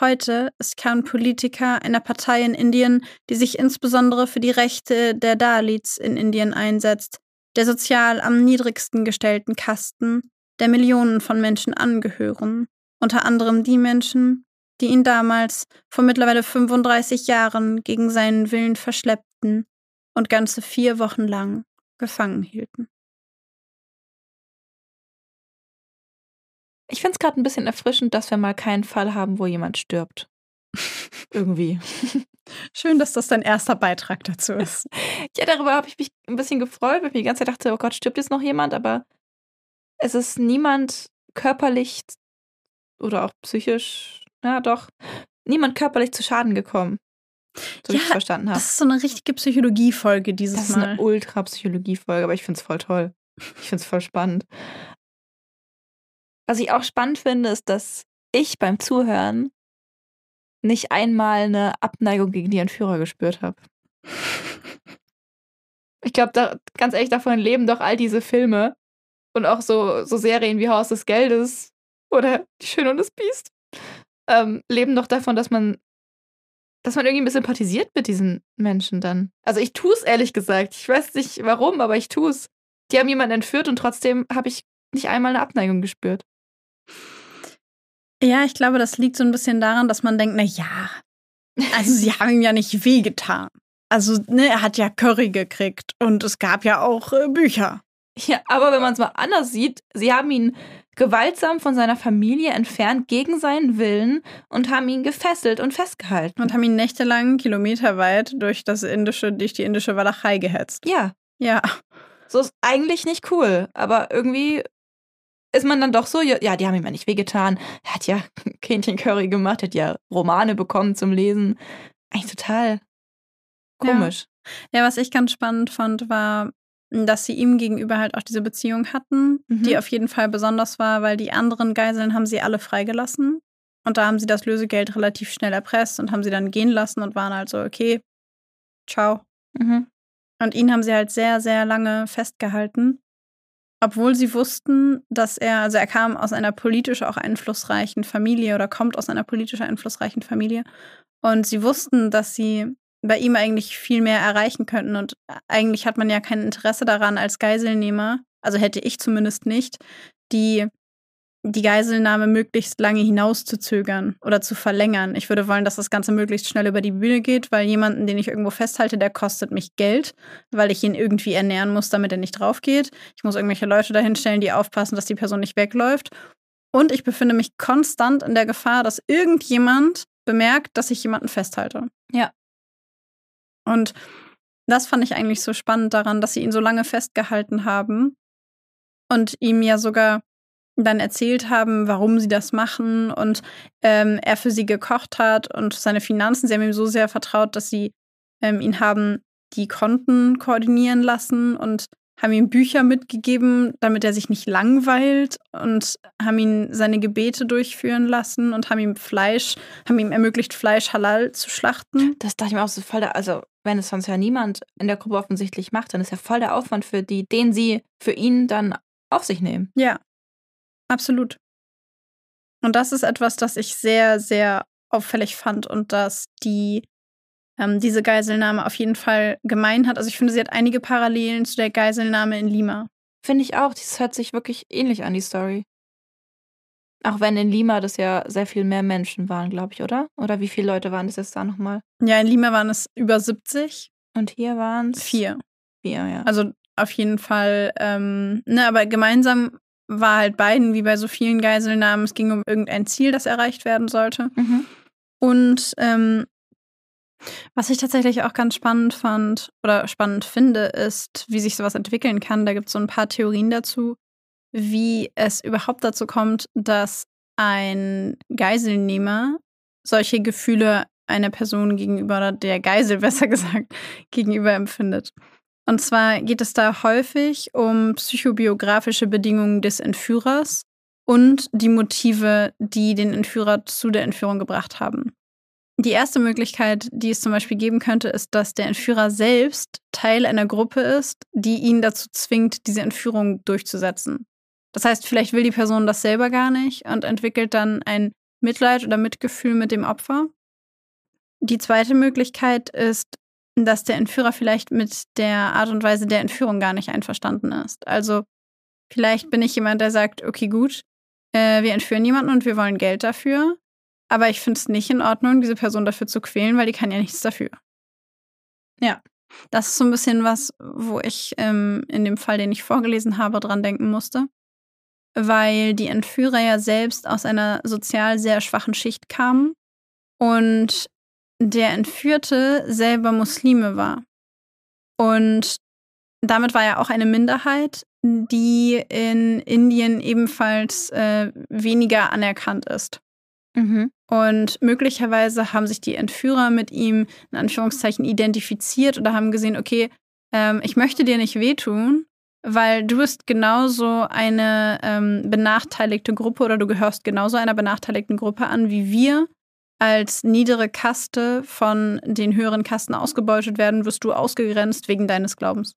Heute ist Khan Politiker einer Partei in Indien, die sich insbesondere für die Rechte der Dalits in Indien einsetzt, der sozial am niedrigsten gestellten Kasten, der Millionen von Menschen angehören, unter anderem die Menschen, die ihn damals vor mittlerweile 35 Jahren gegen seinen Willen verschleppten und ganze vier Wochen lang gefangen hielten. Ich finde es gerade ein bisschen erfrischend, dass wir mal keinen Fall haben, wo jemand stirbt. Irgendwie. Schön, dass das dein erster Beitrag dazu ist. ja, darüber habe ich mich ein bisschen gefreut, weil ich die ganze Zeit dachte, oh Gott, stirbt jetzt noch jemand, aber es ist niemand körperlich oder auch psychisch ja doch, niemand körperlich zu Schaden gekommen. So wie ich verstanden habe. Das ist so eine richtige Psychologiefolge dieses Mal. Das ist Mal. eine Ultra-Psychologiefolge, aber ich finde es voll toll. Ich finde es voll spannend. Was ich auch spannend finde, ist, dass ich beim Zuhören nicht einmal eine Abneigung gegen die Entführer gespürt habe. Ich glaube, ganz ehrlich, davon leben doch all diese Filme und auch so, so Serien wie Haus des Geldes oder Die Schöne und das Biest ähm, leben doch davon, dass man, dass man irgendwie ein bisschen sympathisiert mit diesen Menschen dann. Also ich tue es ehrlich gesagt. Ich weiß nicht warum, aber ich tue es. Die haben jemanden entführt und trotzdem habe ich nicht einmal eine Abneigung gespürt. Ja, ich glaube, das liegt so ein bisschen daran, dass man denkt, na ja, also sie haben ihm ja nicht wehgetan. Also, ne, er hat ja Curry gekriegt und es gab ja auch äh, Bücher. Ja, aber wenn man es mal anders sieht, sie haben ihn gewaltsam von seiner Familie entfernt gegen seinen Willen und haben ihn gefesselt und festgehalten. Und haben ihn nächtelang kilometerweit durch das indische, durch die indische Walachei gehetzt. Ja. Ja. So ist eigentlich nicht cool, aber irgendwie ist man dann doch so, ja, die haben ihm ja nicht wehgetan. Er hat ja Kähnchen Curry gemacht, hat ja Romane bekommen zum Lesen. Eigentlich total komisch. Ja. ja, was ich ganz spannend fand, war, dass sie ihm gegenüber halt auch diese Beziehung hatten, mhm. die auf jeden Fall besonders war, weil die anderen Geiseln haben sie alle freigelassen. Und da haben sie das Lösegeld relativ schnell erpresst und haben sie dann gehen lassen und waren halt so, okay, ciao. Mhm. Und ihn haben sie halt sehr, sehr lange festgehalten. Obwohl sie wussten, dass er, also er kam aus einer politisch auch einflussreichen Familie oder kommt aus einer politisch einflussreichen Familie. Und sie wussten, dass sie bei ihm eigentlich viel mehr erreichen könnten. Und eigentlich hat man ja kein Interesse daran als Geiselnehmer, also hätte ich zumindest nicht, die, die Geiselnahme möglichst lange hinauszuzögern oder zu verlängern. Ich würde wollen, dass das Ganze möglichst schnell über die Bühne geht, weil jemanden, den ich irgendwo festhalte, der kostet mich Geld, weil ich ihn irgendwie ernähren muss, damit er nicht drauf geht. Ich muss irgendwelche Leute dahinstellen, die aufpassen, dass die Person nicht wegläuft. Und ich befinde mich konstant in der Gefahr, dass irgendjemand bemerkt, dass ich jemanden festhalte. Ja. Und das fand ich eigentlich so spannend daran, dass sie ihn so lange festgehalten haben und ihm ja sogar dann erzählt haben, warum sie das machen und ähm, er für sie gekocht hat und seine Finanzen. Sie haben ihm so sehr vertraut, dass sie ähm, ihn haben die Konten koordinieren lassen und haben ihm Bücher mitgegeben, damit er sich nicht langweilt und haben ihn seine Gebete durchführen lassen und haben ihm Fleisch, haben ihm ermöglicht, Fleisch halal zu schlachten. Das dachte ich mir auch so voll, der, also wenn es sonst ja niemand in der Gruppe offensichtlich macht, dann ist ja voll der Aufwand für die, den sie für ihn dann auf sich nehmen. Ja, absolut. Und das ist etwas, das ich sehr, sehr auffällig fand und dass die ähm, diese Geiselnahme auf jeden Fall gemein hat. Also ich finde, sie hat einige Parallelen zu der Geiselnahme in Lima. Finde ich auch. Das hört sich wirklich ähnlich an, die Story. Auch wenn in Lima das ja sehr viel mehr Menschen waren, glaube ich, oder? Oder wie viele Leute waren das jetzt da nochmal? Ja, in Lima waren es über 70. Und hier waren es? Vier. Vier, ja. Also auf jeden Fall, ähm, ne, aber gemeinsam war halt beiden, wie bei so vielen Geiselnahmen, es ging um irgendein Ziel, das erreicht werden sollte. Mhm. Und ähm, was ich tatsächlich auch ganz spannend fand oder spannend finde, ist, wie sich sowas entwickeln kann. Da gibt es so ein paar Theorien dazu, wie es überhaupt dazu kommt, dass ein Geiselnehmer solche Gefühle einer Person gegenüber oder der Geisel besser gesagt gegenüber empfindet. Und zwar geht es da häufig um psychobiografische Bedingungen des Entführers und die Motive, die den Entführer zu der Entführung gebracht haben. Die erste Möglichkeit, die es zum Beispiel geben könnte, ist, dass der Entführer selbst Teil einer Gruppe ist, die ihn dazu zwingt, diese Entführung durchzusetzen. Das heißt, vielleicht will die Person das selber gar nicht und entwickelt dann ein Mitleid oder Mitgefühl mit dem Opfer. Die zweite Möglichkeit ist, dass der Entführer vielleicht mit der Art und Weise der Entführung gar nicht einverstanden ist. Also vielleicht bin ich jemand, der sagt, okay, gut, äh, wir entführen jemanden und wir wollen Geld dafür. Aber ich finde es nicht in Ordnung, diese Person dafür zu quälen, weil die kann ja nichts dafür. Ja, das ist so ein bisschen was, wo ich ähm, in dem Fall, den ich vorgelesen habe, dran denken musste. Weil die Entführer ja selbst aus einer sozial sehr schwachen Schicht kamen und der Entführte selber Muslime war. Und damit war er auch eine Minderheit, die in Indien ebenfalls äh, weniger anerkannt ist. Mhm. Und möglicherweise haben sich die Entführer mit ihm in Anführungszeichen identifiziert oder haben gesehen, okay, ähm, ich möchte dir nicht wehtun, weil du bist genauso eine ähm, benachteiligte Gruppe oder du gehörst genauso einer benachteiligten Gruppe an wie wir. Als niedere Kaste von den höheren Kasten ausgebeutet werden, wirst du ausgegrenzt wegen deines Glaubens.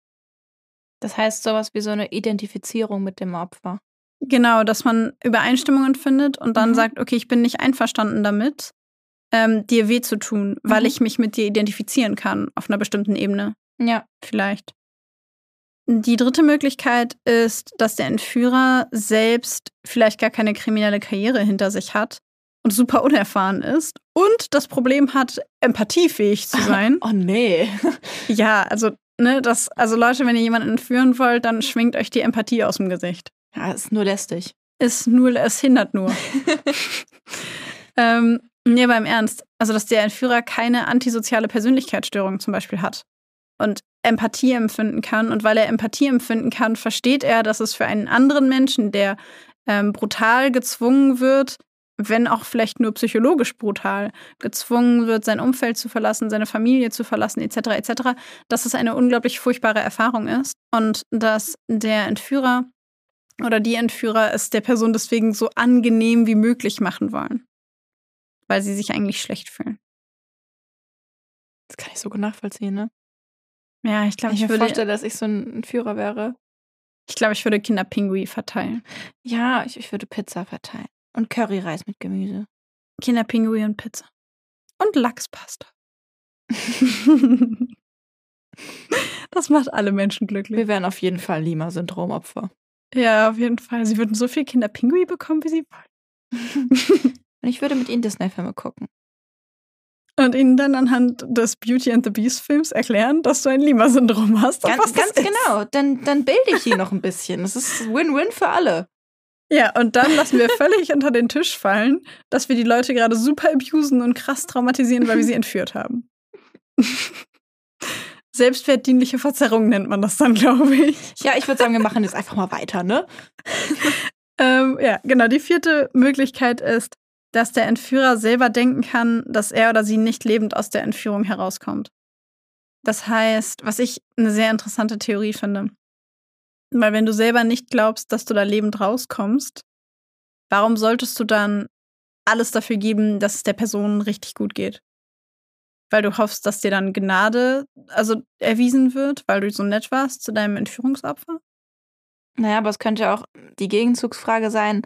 Das heißt sowas wie so eine Identifizierung mit dem Opfer. Genau, dass man Übereinstimmungen findet und dann Mhm. sagt, okay, ich bin nicht einverstanden damit, ähm, dir weh zu tun, weil Mhm. ich mich mit dir identifizieren kann auf einer bestimmten Ebene. Ja. Vielleicht. Die dritte Möglichkeit ist, dass der Entführer selbst vielleicht gar keine kriminelle Karriere hinter sich hat und super unerfahren ist und das Problem hat, empathiefähig zu sein. Oh nee. ja, also, ne, das, also Leute, wenn ihr jemanden entführen wollt, dann schwingt euch die Empathie aus dem Gesicht. Ja, ist nur lästig. ist nur, es hindert nur. ähm, nee, aber im Ernst. Also, dass der Entführer keine antisoziale Persönlichkeitsstörung zum Beispiel hat und Empathie empfinden kann. Und weil er Empathie empfinden kann, versteht er, dass es für einen anderen Menschen, der ähm, brutal gezwungen wird, wenn auch vielleicht nur psychologisch brutal, gezwungen wird, sein Umfeld zu verlassen, seine Familie zu verlassen, etc., etc., dass es eine unglaublich furchtbare Erfahrung ist und dass der Entführer oder die Entführer es der Person deswegen so angenehm wie möglich machen wollen. Weil sie sich eigentlich schlecht fühlen. Das kann ich so gut nachvollziehen, ne? Ja, ich glaube, ich ich, mir würde, vorstelle, dass ich so ein Führer wäre. ich, glaube, ich würde Kinderpingui verteilen. Ja, ich, ich würde Pizza verteilen. Und Curryreis mit Gemüse. Kinderpingui und Pizza. Und Lachspasta. das macht alle Menschen glücklich. Wir wären auf jeden Fall Lima-Syndrom-Opfer. Ja, auf jeden Fall. Sie würden so viel Kinderpingui bekommen, wie sie wollen. Und ich würde mit ihnen Disney-Filme gucken. Und ihnen dann anhand des Beauty and the Beast Films erklären, dass du ein Lima-Syndrom hast. Ganz, ganz genau. Dann, dann bilde ich ihn noch ein bisschen. Das ist Win-Win für alle. Ja, und dann lassen wir völlig unter den Tisch fallen, dass wir die Leute gerade super abusen und krass traumatisieren, weil wir sie entführt haben. Selbstwertdienliche Verzerrung nennt man das dann, glaube ich. Ja, ich würde sagen, wir machen jetzt einfach mal weiter, ne? Ähm, ja, genau. Die vierte Möglichkeit ist, dass der Entführer selber denken kann, dass er oder sie nicht lebend aus der Entführung herauskommt. Das heißt, was ich eine sehr interessante Theorie finde, weil wenn du selber nicht glaubst, dass du da lebend rauskommst, warum solltest du dann alles dafür geben, dass es der Person richtig gut geht? Weil du hoffst, dass dir dann Gnade also erwiesen wird, weil du so nett warst zu deinem Entführungsopfer? Naja, aber es könnte auch die Gegenzugsfrage sein,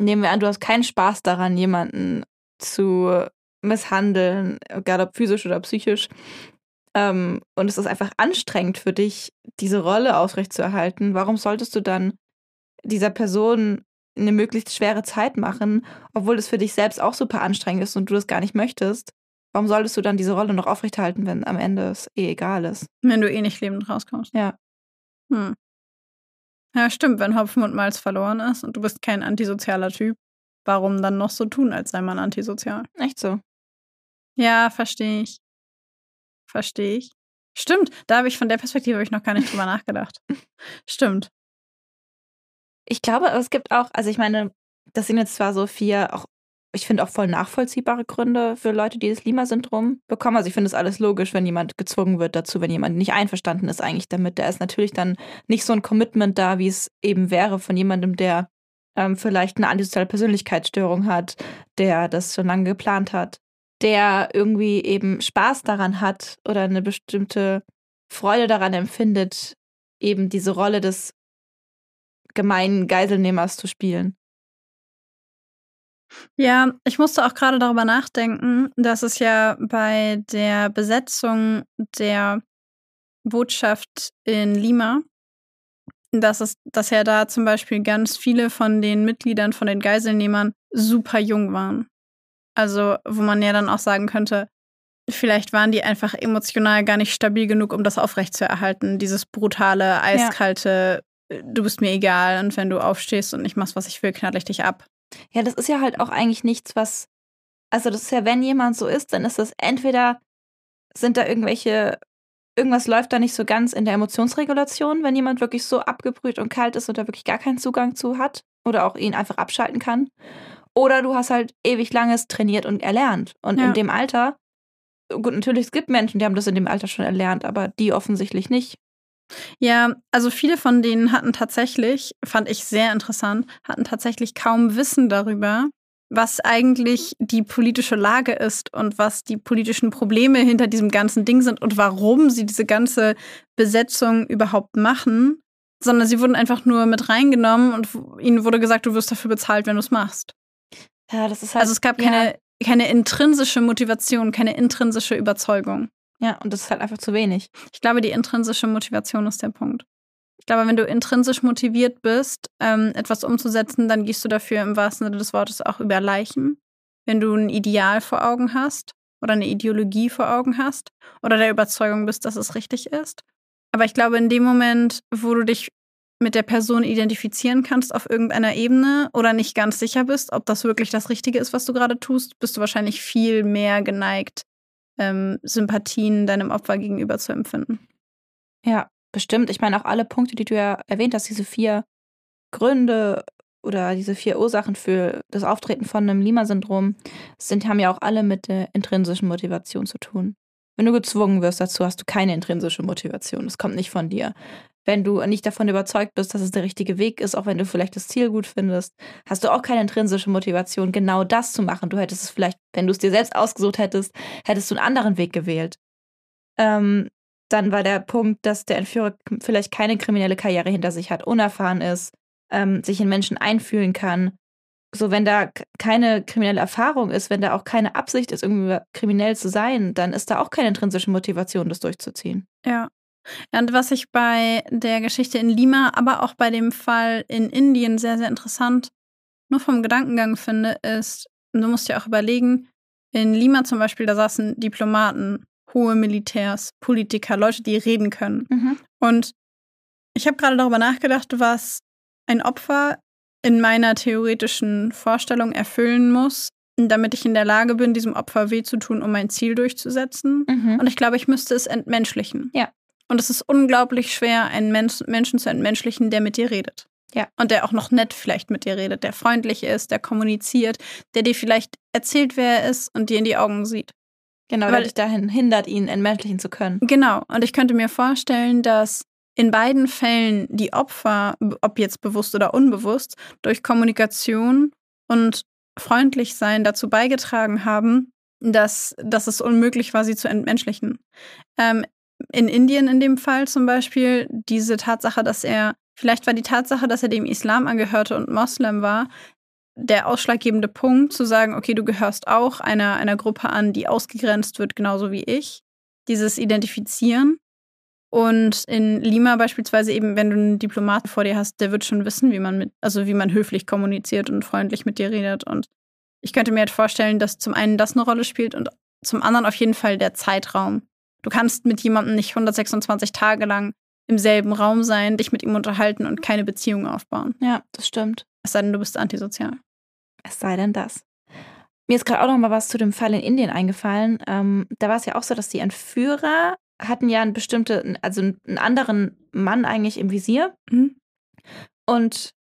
nehmen wir an, du hast keinen Spaß daran, jemanden zu misshandeln, egal ob physisch oder psychisch. Ähm, und es ist einfach anstrengend für dich, diese Rolle aufrechtzuerhalten. Warum solltest du dann dieser Person eine möglichst schwere Zeit machen, obwohl es für dich selbst auch super anstrengend ist und du das gar nicht möchtest? Warum solltest du dann diese Rolle noch aufrechterhalten, wenn am Ende es eh egal ist? Wenn du eh nicht lebend rauskommst. Ja. Hm. Ja, stimmt, wenn Hopfen und Malz verloren ist und du bist kein antisozialer Typ, warum dann noch so tun, als sei man antisozial? Echt so. Ja, verstehe ich. Verstehe ich. Stimmt, da habe ich von der Perspektive ich noch gar nicht drüber nachgedacht. Stimmt. Ich glaube, es gibt auch, also ich meine, das sind jetzt zwar so vier auch ich finde auch voll nachvollziehbare Gründe für Leute, die das Lima-Syndrom bekommen. Also ich finde es alles logisch, wenn jemand gezwungen wird dazu, wenn jemand nicht einverstanden ist eigentlich damit. Da ist natürlich dann nicht so ein Commitment da, wie es eben wäre von jemandem, der ähm, vielleicht eine antisoziale Persönlichkeitsstörung hat, der das schon lange geplant hat, der irgendwie eben Spaß daran hat oder eine bestimmte Freude daran empfindet, eben diese Rolle des gemeinen Geiselnehmers zu spielen. Ja, ich musste auch gerade darüber nachdenken, dass es ja bei der Besetzung der Botschaft in Lima, dass es, dass ja da zum Beispiel ganz viele von den Mitgliedern von den Geiselnehmern super jung waren. Also, wo man ja dann auch sagen könnte, vielleicht waren die einfach emotional gar nicht stabil genug, um das aufrechtzuerhalten. Dieses brutale, eiskalte, ja. du bist mir egal und wenn du aufstehst und ich machst, was ich will, knall ich dich ab. Ja, das ist ja halt auch eigentlich nichts, was. Also, das ist ja, wenn jemand so ist, dann ist das entweder sind da irgendwelche. Irgendwas läuft da nicht so ganz in der Emotionsregulation, wenn jemand wirklich so abgebrüht und kalt ist und da wirklich gar keinen Zugang zu hat oder auch ihn einfach abschalten kann. Oder du hast halt ewig langes trainiert und erlernt. Und ja. in dem Alter, gut, natürlich, es gibt Menschen, die haben das in dem Alter schon erlernt, aber die offensichtlich nicht. Ja, also viele von denen hatten tatsächlich, fand ich sehr interessant, hatten tatsächlich kaum Wissen darüber, was eigentlich die politische Lage ist und was die politischen Probleme hinter diesem ganzen Ding sind und warum sie diese ganze Besetzung überhaupt machen, sondern sie wurden einfach nur mit reingenommen und ihnen wurde gesagt, du wirst dafür bezahlt, wenn du es machst. Ja, das ist halt. Also es gab keine, ja. keine intrinsische Motivation, keine intrinsische Überzeugung. Ja, und das ist halt einfach zu wenig. Ich glaube, die intrinsische Motivation ist der Punkt. Ich glaube, wenn du intrinsisch motiviert bist, ähm, etwas umzusetzen, dann gehst du dafür im wahrsten Sinne des Wortes auch über Leichen. Wenn du ein Ideal vor Augen hast oder eine Ideologie vor Augen hast oder der Überzeugung bist, dass es richtig ist. Aber ich glaube, in dem Moment, wo du dich mit der Person identifizieren kannst auf irgendeiner Ebene oder nicht ganz sicher bist, ob das wirklich das Richtige ist, was du gerade tust, bist du wahrscheinlich viel mehr geneigt, ähm, Sympathien deinem Opfer gegenüber zu empfinden. Ja, bestimmt. Ich meine auch alle Punkte, die du ja erwähnt hast, diese vier Gründe oder diese vier Ursachen für das Auftreten von einem Lima-Syndrom sind, haben ja auch alle mit der intrinsischen Motivation zu tun. Wenn du gezwungen wirst dazu, hast du keine intrinsische Motivation. Das kommt nicht von dir. Wenn du nicht davon überzeugt bist, dass es der richtige Weg ist, auch wenn du vielleicht das Ziel gut findest, hast du auch keine intrinsische Motivation, genau das zu machen. Du hättest es vielleicht, wenn du es dir selbst ausgesucht hättest, hättest du einen anderen Weg gewählt. Ähm, dann war der Punkt, dass der Entführer vielleicht keine kriminelle Karriere hinter sich hat, unerfahren ist, ähm, sich in Menschen einfühlen kann. So, wenn da keine kriminelle Erfahrung ist, wenn da auch keine Absicht ist, irgendwie kriminell zu sein, dann ist da auch keine intrinsische Motivation, das durchzuziehen. Ja. Ja, und was ich bei der Geschichte in Lima, aber auch bei dem Fall in Indien sehr, sehr interessant, nur vom Gedankengang finde, ist, du musst dir auch überlegen, in Lima zum Beispiel, da saßen Diplomaten, hohe Militärs, Politiker, Leute, die reden können. Mhm. Und ich habe gerade darüber nachgedacht, was ein Opfer in meiner theoretischen Vorstellung erfüllen muss, damit ich in der Lage bin, diesem Opfer weh zu tun, um mein Ziel durchzusetzen. Mhm. Und ich glaube, ich müsste es entmenschlichen. Ja. Und es ist unglaublich schwer, einen Mensch, Menschen zu entmenschlichen, der mit dir redet. Ja. Und der auch noch nett vielleicht mit dir redet, der freundlich ist, der kommuniziert, der dir vielleicht erzählt, wer er ist und dir in die Augen sieht. Genau, weil dich dahin hindert, ihn entmenschlichen zu können. Genau. Und ich könnte mir vorstellen, dass in beiden Fällen die Opfer, ob jetzt bewusst oder unbewusst, durch Kommunikation und freundlich sein dazu beigetragen haben, dass, dass es unmöglich war, sie zu entmenschlichen. Ähm, in Indien in dem Fall zum Beispiel diese Tatsache, dass er, vielleicht war die Tatsache, dass er dem Islam angehörte und Moslem war, der ausschlaggebende Punkt, zu sagen, okay, du gehörst auch einer, einer Gruppe an, die ausgegrenzt wird, genauso wie ich. Dieses Identifizieren. Und in Lima beispielsweise eben, wenn du einen Diplomaten vor dir hast, der wird schon wissen, wie man mit, also wie man höflich kommuniziert und freundlich mit dir redet. Und ich könnte mir halt vorstellen, dass zum einen das eine Rolle spielt und zum anderen auf jeden Fall der Zeitraum. Du kannst mit jemandem nicht 126 Tage lang im selben Raum sein, dich mit ihm unterhalten und keine Beziehung aufbauen. Ja, das stimmt. Es sei denn, du bist antisozial. Es sei denn das. Mir ist gerade auch noch mal was zu dem Fall in Indien eingefallen. Ähm, da war es ja auch so, dass die Entführer hatten ja einen bestimmten, also einen anderen Mann eigentlich im Visier mhm. und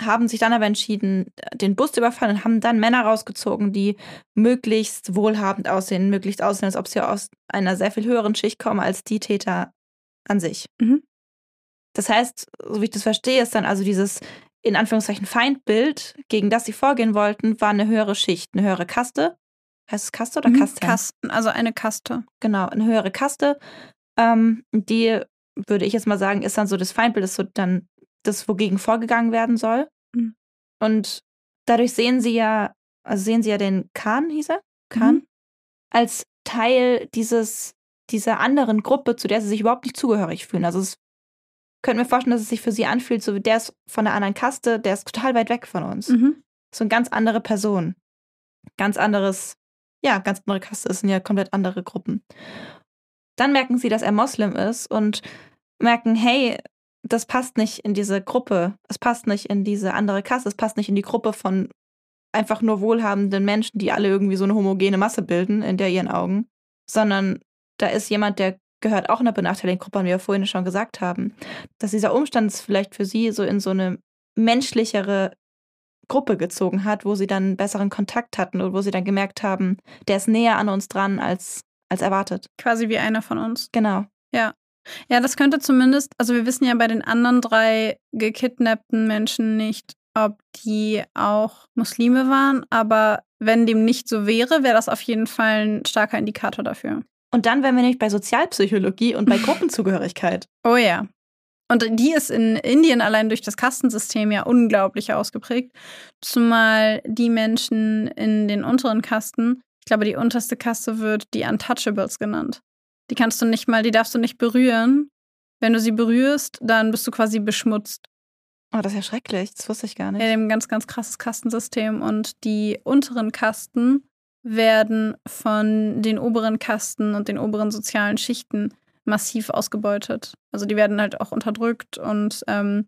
haben sich dann aber entschieden, den Bus zu überfallen und haben dann Männer rausgezogen, die möglichst wohlhabend aussehen, möglichst aussehen, als ob sie aus einer sehr viel höheren Schicht kommen als die Täter an sich. Mhm. Das heißt, so wie ich das verstehe, ist dann also dieses in Anführungszeichen Feindbild, gegen das sie vorgehen wollten, war eine höhere Schicht, eine höhere Kaste. Heißt es Kaste oder mhm, Kaste? Kasten, also eine Kaste. Genau, eine höhere Kaste. Ähm, die, würde ich jetzt mal sagen, ist dann so das Feindbild, ist so dann das, wogegen vorgegangen werden soll. Mhm. Und dadurch sehen sie ja, also sehen sie ja den Khan, hieß er? Khan, mhm. als Teil dieses, dieser anderen Gruppe, zu der sie sich überhaupt nicht zugehörig fühlen. Also es könnte mir vorstellen, dass es sich für sie anfühlt, so wie der ist von der anderen Kaste, der ist total weit weg von uns. Mhm. So eine ganz andere Person. Ganz anderes, ja, ganz andere Kaste, es sind ja komplett andere Gruppen. Dann merken sie, dass er Moslem ist und merken, hey, das passt nicht in diese Gruppe, es passt nicht in diese andere Kaste, es passt nicht in die Gruppe von einfach nur wohlhabenden Menschen, die alle irgendwie so eine homogene Masse bilden in der ihren Augen, sondern da ist jemand, der gehört auch einer benachteiligten Gruppe an, wie wir vorhin schon gesagt haben, dass dieser Umstand es vielleicht für sie so in so eine menschlichere Gruppe gezogen hat, wo sie dann einen besseren Kontakt hatten und wo sie dann gemerkt haben, der ist näher an uns dran als, als erwartet. Quasi wie einer von uns. Genau. Ja. Ja, das könnte zumindest, also wir wissen ja bei den anderen drei gekidnappten Menschen nicht, ob die auch Muslime waren, aber wenn dem nicht so wäre, wäre das auf jeden Fall ein starker Indikator dafür. Und dann wären wir nämlich bei Sozialpsychologie und bei Gruppenzugehörigkeit. Oh ja. Und die ist in Indien allein durch das Kastensystem ja unglaublich ausgeprägt. Zumal die Menschen in den unteren Kasten, ich glaube, die unterste Kaste wird die Untouchables genannt. Die kannst du nicht mal, die darfst du nicht berühren. Wenn du sie berührst, dann bist du quasi beschmutzt. Oh, das ist ja schrecklich. Das wusste ich gar nicht. Ja, ein ganz, ganz krasses Kastensystem. Und die unteren Kasten werden von den oberen Kasten und den oberen sozialen Schichten massiv ausgebeutet. Also die werden halt auch unterdrückt und ähm,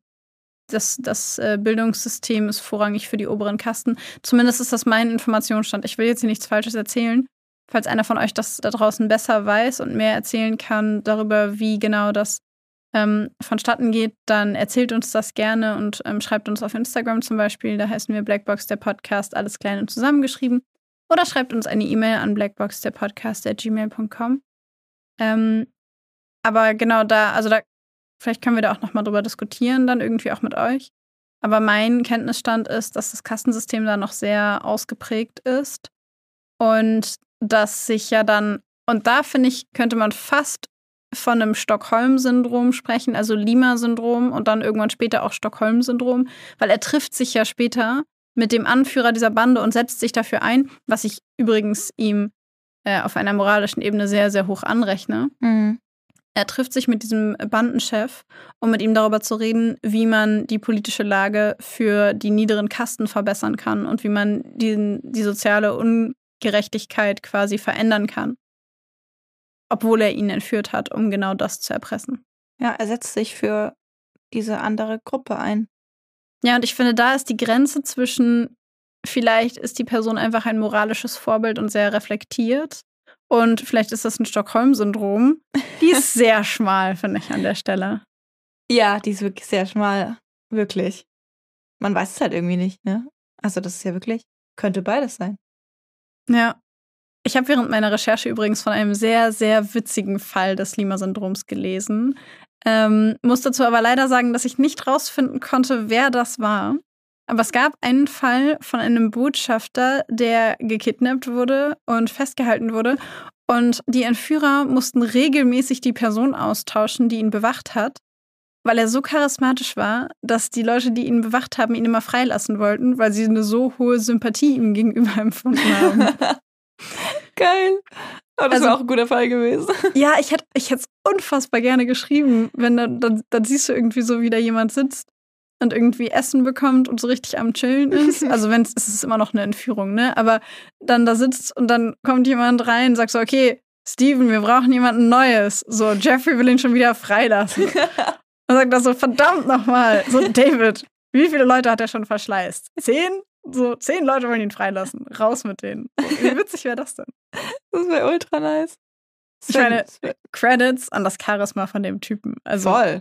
das, das äh, Bildungssystem ist vorrangig für die oberen Kasten. Zumindest ist das mein Informationsstand. Ich will jetzt hier nichts Falsches erzählen. Falls einer von euch das da draußen besser weiß und mehr erzählen kann darüber, wie genau das ähm, vonstatten geht, dann erzählt uns das gerne und ähm, schreibt uns auf Instagram zum Beispiel. Da heißen wir Blackbox der Podcast, alles klein und zusammengeschrieben. Oder schreibt uns eine E-Mail an blackboxderpodcast.gmail.com. Ähm, aber genau da, also da, vielleicht können wir da auch nochmal drüber diskutieren, dann irgendwie auch mit euch. Aber mein Kenntnisstand ist, dass das Kastensystem da noch sehr ausgeprägt ist und dass sich ja dann, und da finde ich, könnte man fast von einem Stockholm-Syndrom sprechen, also Lima-Syndrom und dann irgendwann später auch Stockholm-Syndrom, weil er trifft sich ja später mit dem Anführer dieser Bande und setzt sich dafür ein, was ich übrigens ihm äh, auf einer moralischen Ebene sehr, sehr hoch anrechne. Mhm. Er trifft sich mit diesem Bandenchef, um mit ihm darüber zu reden, wie man die politische Lage für die niederen Kasten verbessern kann und wie man die, die soziale Ungerechtigkeit quasi verändern kann. Obwohl er ihn entführt hat, um genau das zu erpressen. Ja, er setzt sich für diese andere Gruppe ein. Ja, und ich finde, da ist die Grenze zwischen, vielleicht ist die Person einfach ein moralisches Vorbild und sehr reflektiert. Und vielleicht ist das ein Stockholm-Syndrom. Die ist sehr schmal, finde ich, an der Stelle. Ja, die ist wirklich sehr schmal. Wirklich. man weiß es halt irgendwie nicht, ne? Also das ist ja wirklich, könnte beides sein. Ja. Ich habe während meiner Recherche übrigens von einem sehr, sehr witzigen Fall des Lima-Syndroms gelesen. Ähm, muss dazu aber leider sagen, dass ich nicht rausfinden konnte, wer das war. Aber es gab einen Fall von einem Botschafter, der gekidnappt wurde und festgehalten wurde. Und die Entführer mussten regelmäßig die Person austauschen, die ihn bewacht hat, weil er so charismatisch war, dass die Leute, die ihn bewacht haben, ihn immer freilassen wollten, weil sie eine so hohe Sympathie ihm gegenüber empfunden haben. Geil. Oh, das Also- wäre auch ein guter Fall gewesen. ja, ich hätte ich es unfassbar gerne geschrieben, wenn dann, dann, dann siehst du irgendwie so, wie da jemand sitzt und irgendwie Essen bekommt und so richtig am Chillen ist. Also wenn es es ist immer noch eine Entführung, ne? Aber dann da sitzt und dann kommt jemand rein und sagt so, okay, Steven, wir brauchen jemanden Neues. So, Jeffrey will ihn schon wieder freilassen. Und sagt er so, verdammt nochmal. So, David, wie viele Leute hat er schon verschleißt? Zehn? So, zehn Leute wollen ihn freilassen. Raus mit denen. Wie witzig wäre das denn? Das wäre ultra nice. Ich meine, Credits an das Charisma von dem Typen. Also, voll.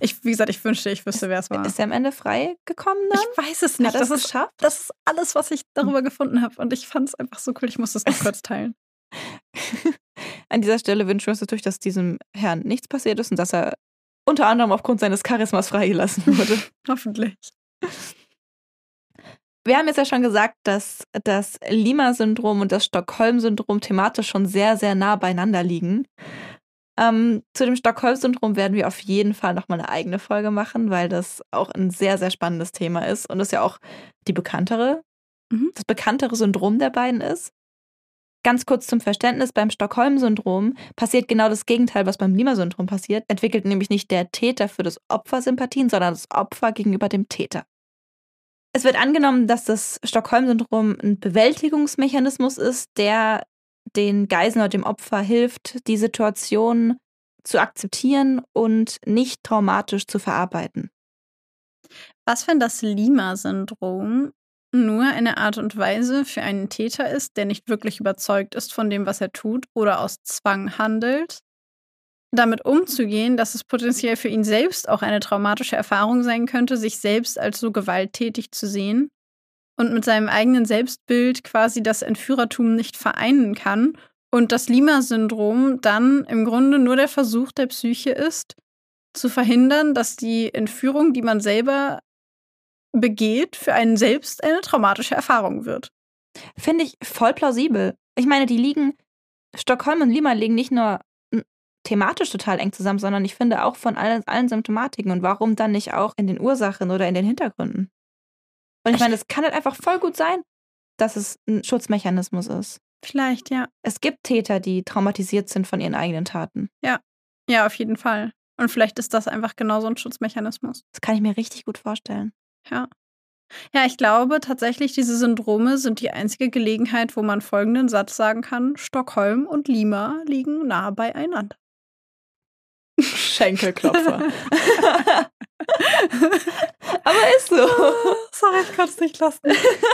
ich, wie gesagt, ich wünschte, ich wüsste, wer es war. Ist er am Ende frei gekommen dann? Ich weiß es nicht. Hat Das es ist, das ist alles, was ich darüber gefunden habe. Und ich fand es einfach so cool. Ich muss das noch kurz teilen. An dieser Stelle wünschen wir uns natürlich, dass diesem Herrn nichts passiert ist und dass er unter anderem aufgrund seines Charismas freigelassen wurde. Hoffentlich. Wir haben jetzt ja schon gesagt, dass das Lima-Syndrom und das Stockholm-Syndrom thematisch schon sehr, sehr nah beieinander liegen. Ähm, zu dem Stockholm-Syndrom werden wir auf jeden Fall nochmal eine eigene Folge machen, weil das auch ein sehr, sehr spannendes Thema ist und es ja auch die bekanntere, Mhm. das bekanntere Syndrom der beiden ist. Ganz kurz zum Verständnis, beim Stockholm-Syndrom passiert genau das Gegenteil, was beim Lima-Syndrom passiert. Entwickelt nämlich nicht der Täter für das Opfer Sympathien, sondern das Opfer gegenüber dem Täter. Es wird angenommen, dass das Stockholm-Syndrom ein Bewältigungsmechanismus ist, der den Geiseln oder dem Opfer hilft, die Situation zu akzeptieren und nicht traumatisch zu verarbeiten. Was, wenn das Lima-Syndrom nur eine Art und Weise für einen Täter ist, der nicht wirklich überzeugt ist von dem, was er tut oder aus Zwang handelt, damit umzugehen, dass es potenziell für ihn selbst auch eine traumatische Erfahrung sein könnte, sich selbst als so gewalttätig zu sehen und mit seinem eigenen Selbstbild quasi das Entführertum nicht vereinen kann und das Lima-Syndrom dann im Grunde nur der Versuch der Psyche ist, zu verhindern, dass die Entführung, die man selber begeht, für einen selbst eine traumatische Erfahrung wird. Finde ich voll plausibel. Ich meine, die liegen, Stockholm und Lima liegen nicht nur m, thematisch total eng zusammen, sondern ich finde auch von allen, allen Symptomatiken. Und warum dann nicht auch in den Ursachen oder in den Hintergründen? Und ich meine, es kann halt einfach voll gut sein, dass es ein Schutzmechanismus ist. Vielleicht, ja. Es gibt Täter, die traumatisiert sind von ihren eigenen Taten. Ja, auf jeden Fall. Und vielleicht ist das einfach genau so ein Schutzmechanismus. Das kann ich mir richtig gut vorstellen. Ja. Ja, ich glaube tatsächlich, diese Syndrome sind die einzige Gelegenheit, wo man folgenden Satz sagen kann: Stockholm und Lima liegen nah beieinander. Schenkelklopfer. Aber ist so. Sorry, ich konnte es nicht lassen.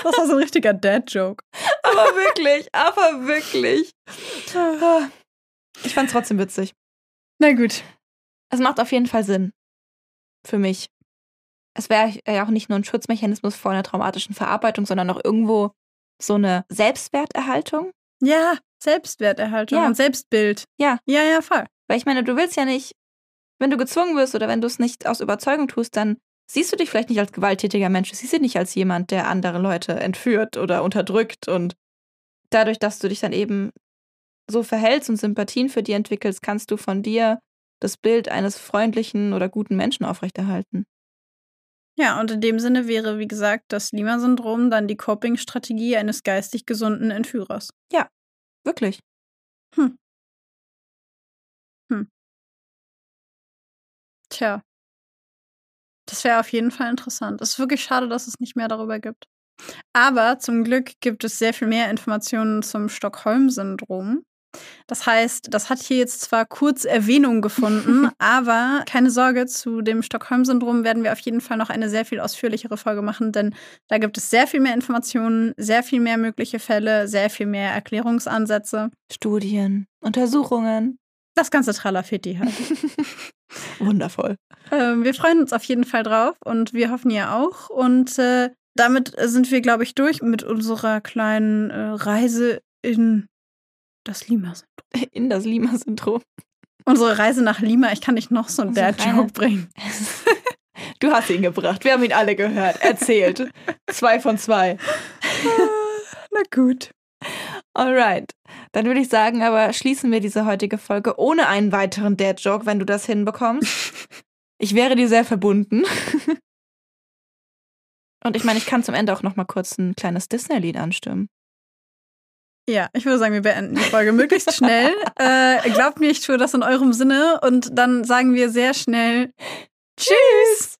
Das war so ein richtiger Dad-Joke. Aber wirklich, aber wirklich. Ich fand's trotzdem witzig. Na gut. Es macht auf jeden Fall Sinn. Für mich. Es wäre ja auch nicht nur ein Schutzmechanismus vor einer traumatischen Verarbeitung, sondern auch irgendwo so eine Selbstwerterhaltung. Ja, Selbstwerterhaltung Ja. und Selbstbild. Ja. Ja, ja, voll. Weil ich meine, du willst ja nicht, wenn du gezwungen wirst oder wenn du es nicht aus Überzeugung tust, dann siehst du dich vielleicht nicht als gewalttätiger Mensch. Du siehst dich nicht als jemand, der andere Leute entführt oder unterdrückt. Und dadurch, dass du dich dann eben so verhältst und Sympathien für die entwickelst, kannst du von dir das Bild eines freundlichen oder guten Menschen aufrechterhalten. Ja, und in dem Sinne wäre, wie gesagt, das Lima-Syndrom dann die Coping-Strategie eines geistig gesunden Entführers. Wirklich. Tja. Das wäre auf jeden Fall interessant. Es ist wirklich schade, dass es nicht mehr darüber gibt. Aber zum Glück gibt es sehr viel mehr Informationen zum Stockholm-Syndrom. Das heißt, das hat hier jetzt zwar kurz Erwähnung gefunden, aber keine Sorge, zu dem Stockholm-Syndrom werden wir auf jeden Fall noch eine sehr viel ausführlichere Folge machen, denn da gibt es sehr viel mehr Informationen, sehr viel mehr mögliche Fälle, sehr viel mehr Erklärungsansätze. Studien, Untersuchungen. das ganze Tralafetti halt. Wundervoll. ähm, wir freuen uns auf jeden Fall drauf und wir hoffen ihr auch. Und äh, damit sind wir, glaube ich, durch mit unserer kleinen äh, Reise in das Lima-Syndrom. In das Lima-Syndrom. Unsere Reise nach Lima. Ich kann nicht noch so einen Dad-Joke bringen. Du hast ihn gebracht. Wir haben ihn alle gehört. Erzählt. zwei von zwei. Na gut. Alright. Dann würde ich sagen, aber schließen wir diese heutige Folge ohne einen weiteren Dad-Joke, wenn du das hinbekommst. Ich wäre dir sehr verbunden. Und ich meine, ich kann zum Ende auch noch mal kurz ein kleines Disney-Lied anstimmen. Ja, ich würde sagen, wir beenden die Folge möglichst schnell. äh, glaubt mir, ich tue das in eurem Sinne und dann sagen wir sehr schnell Tschüss.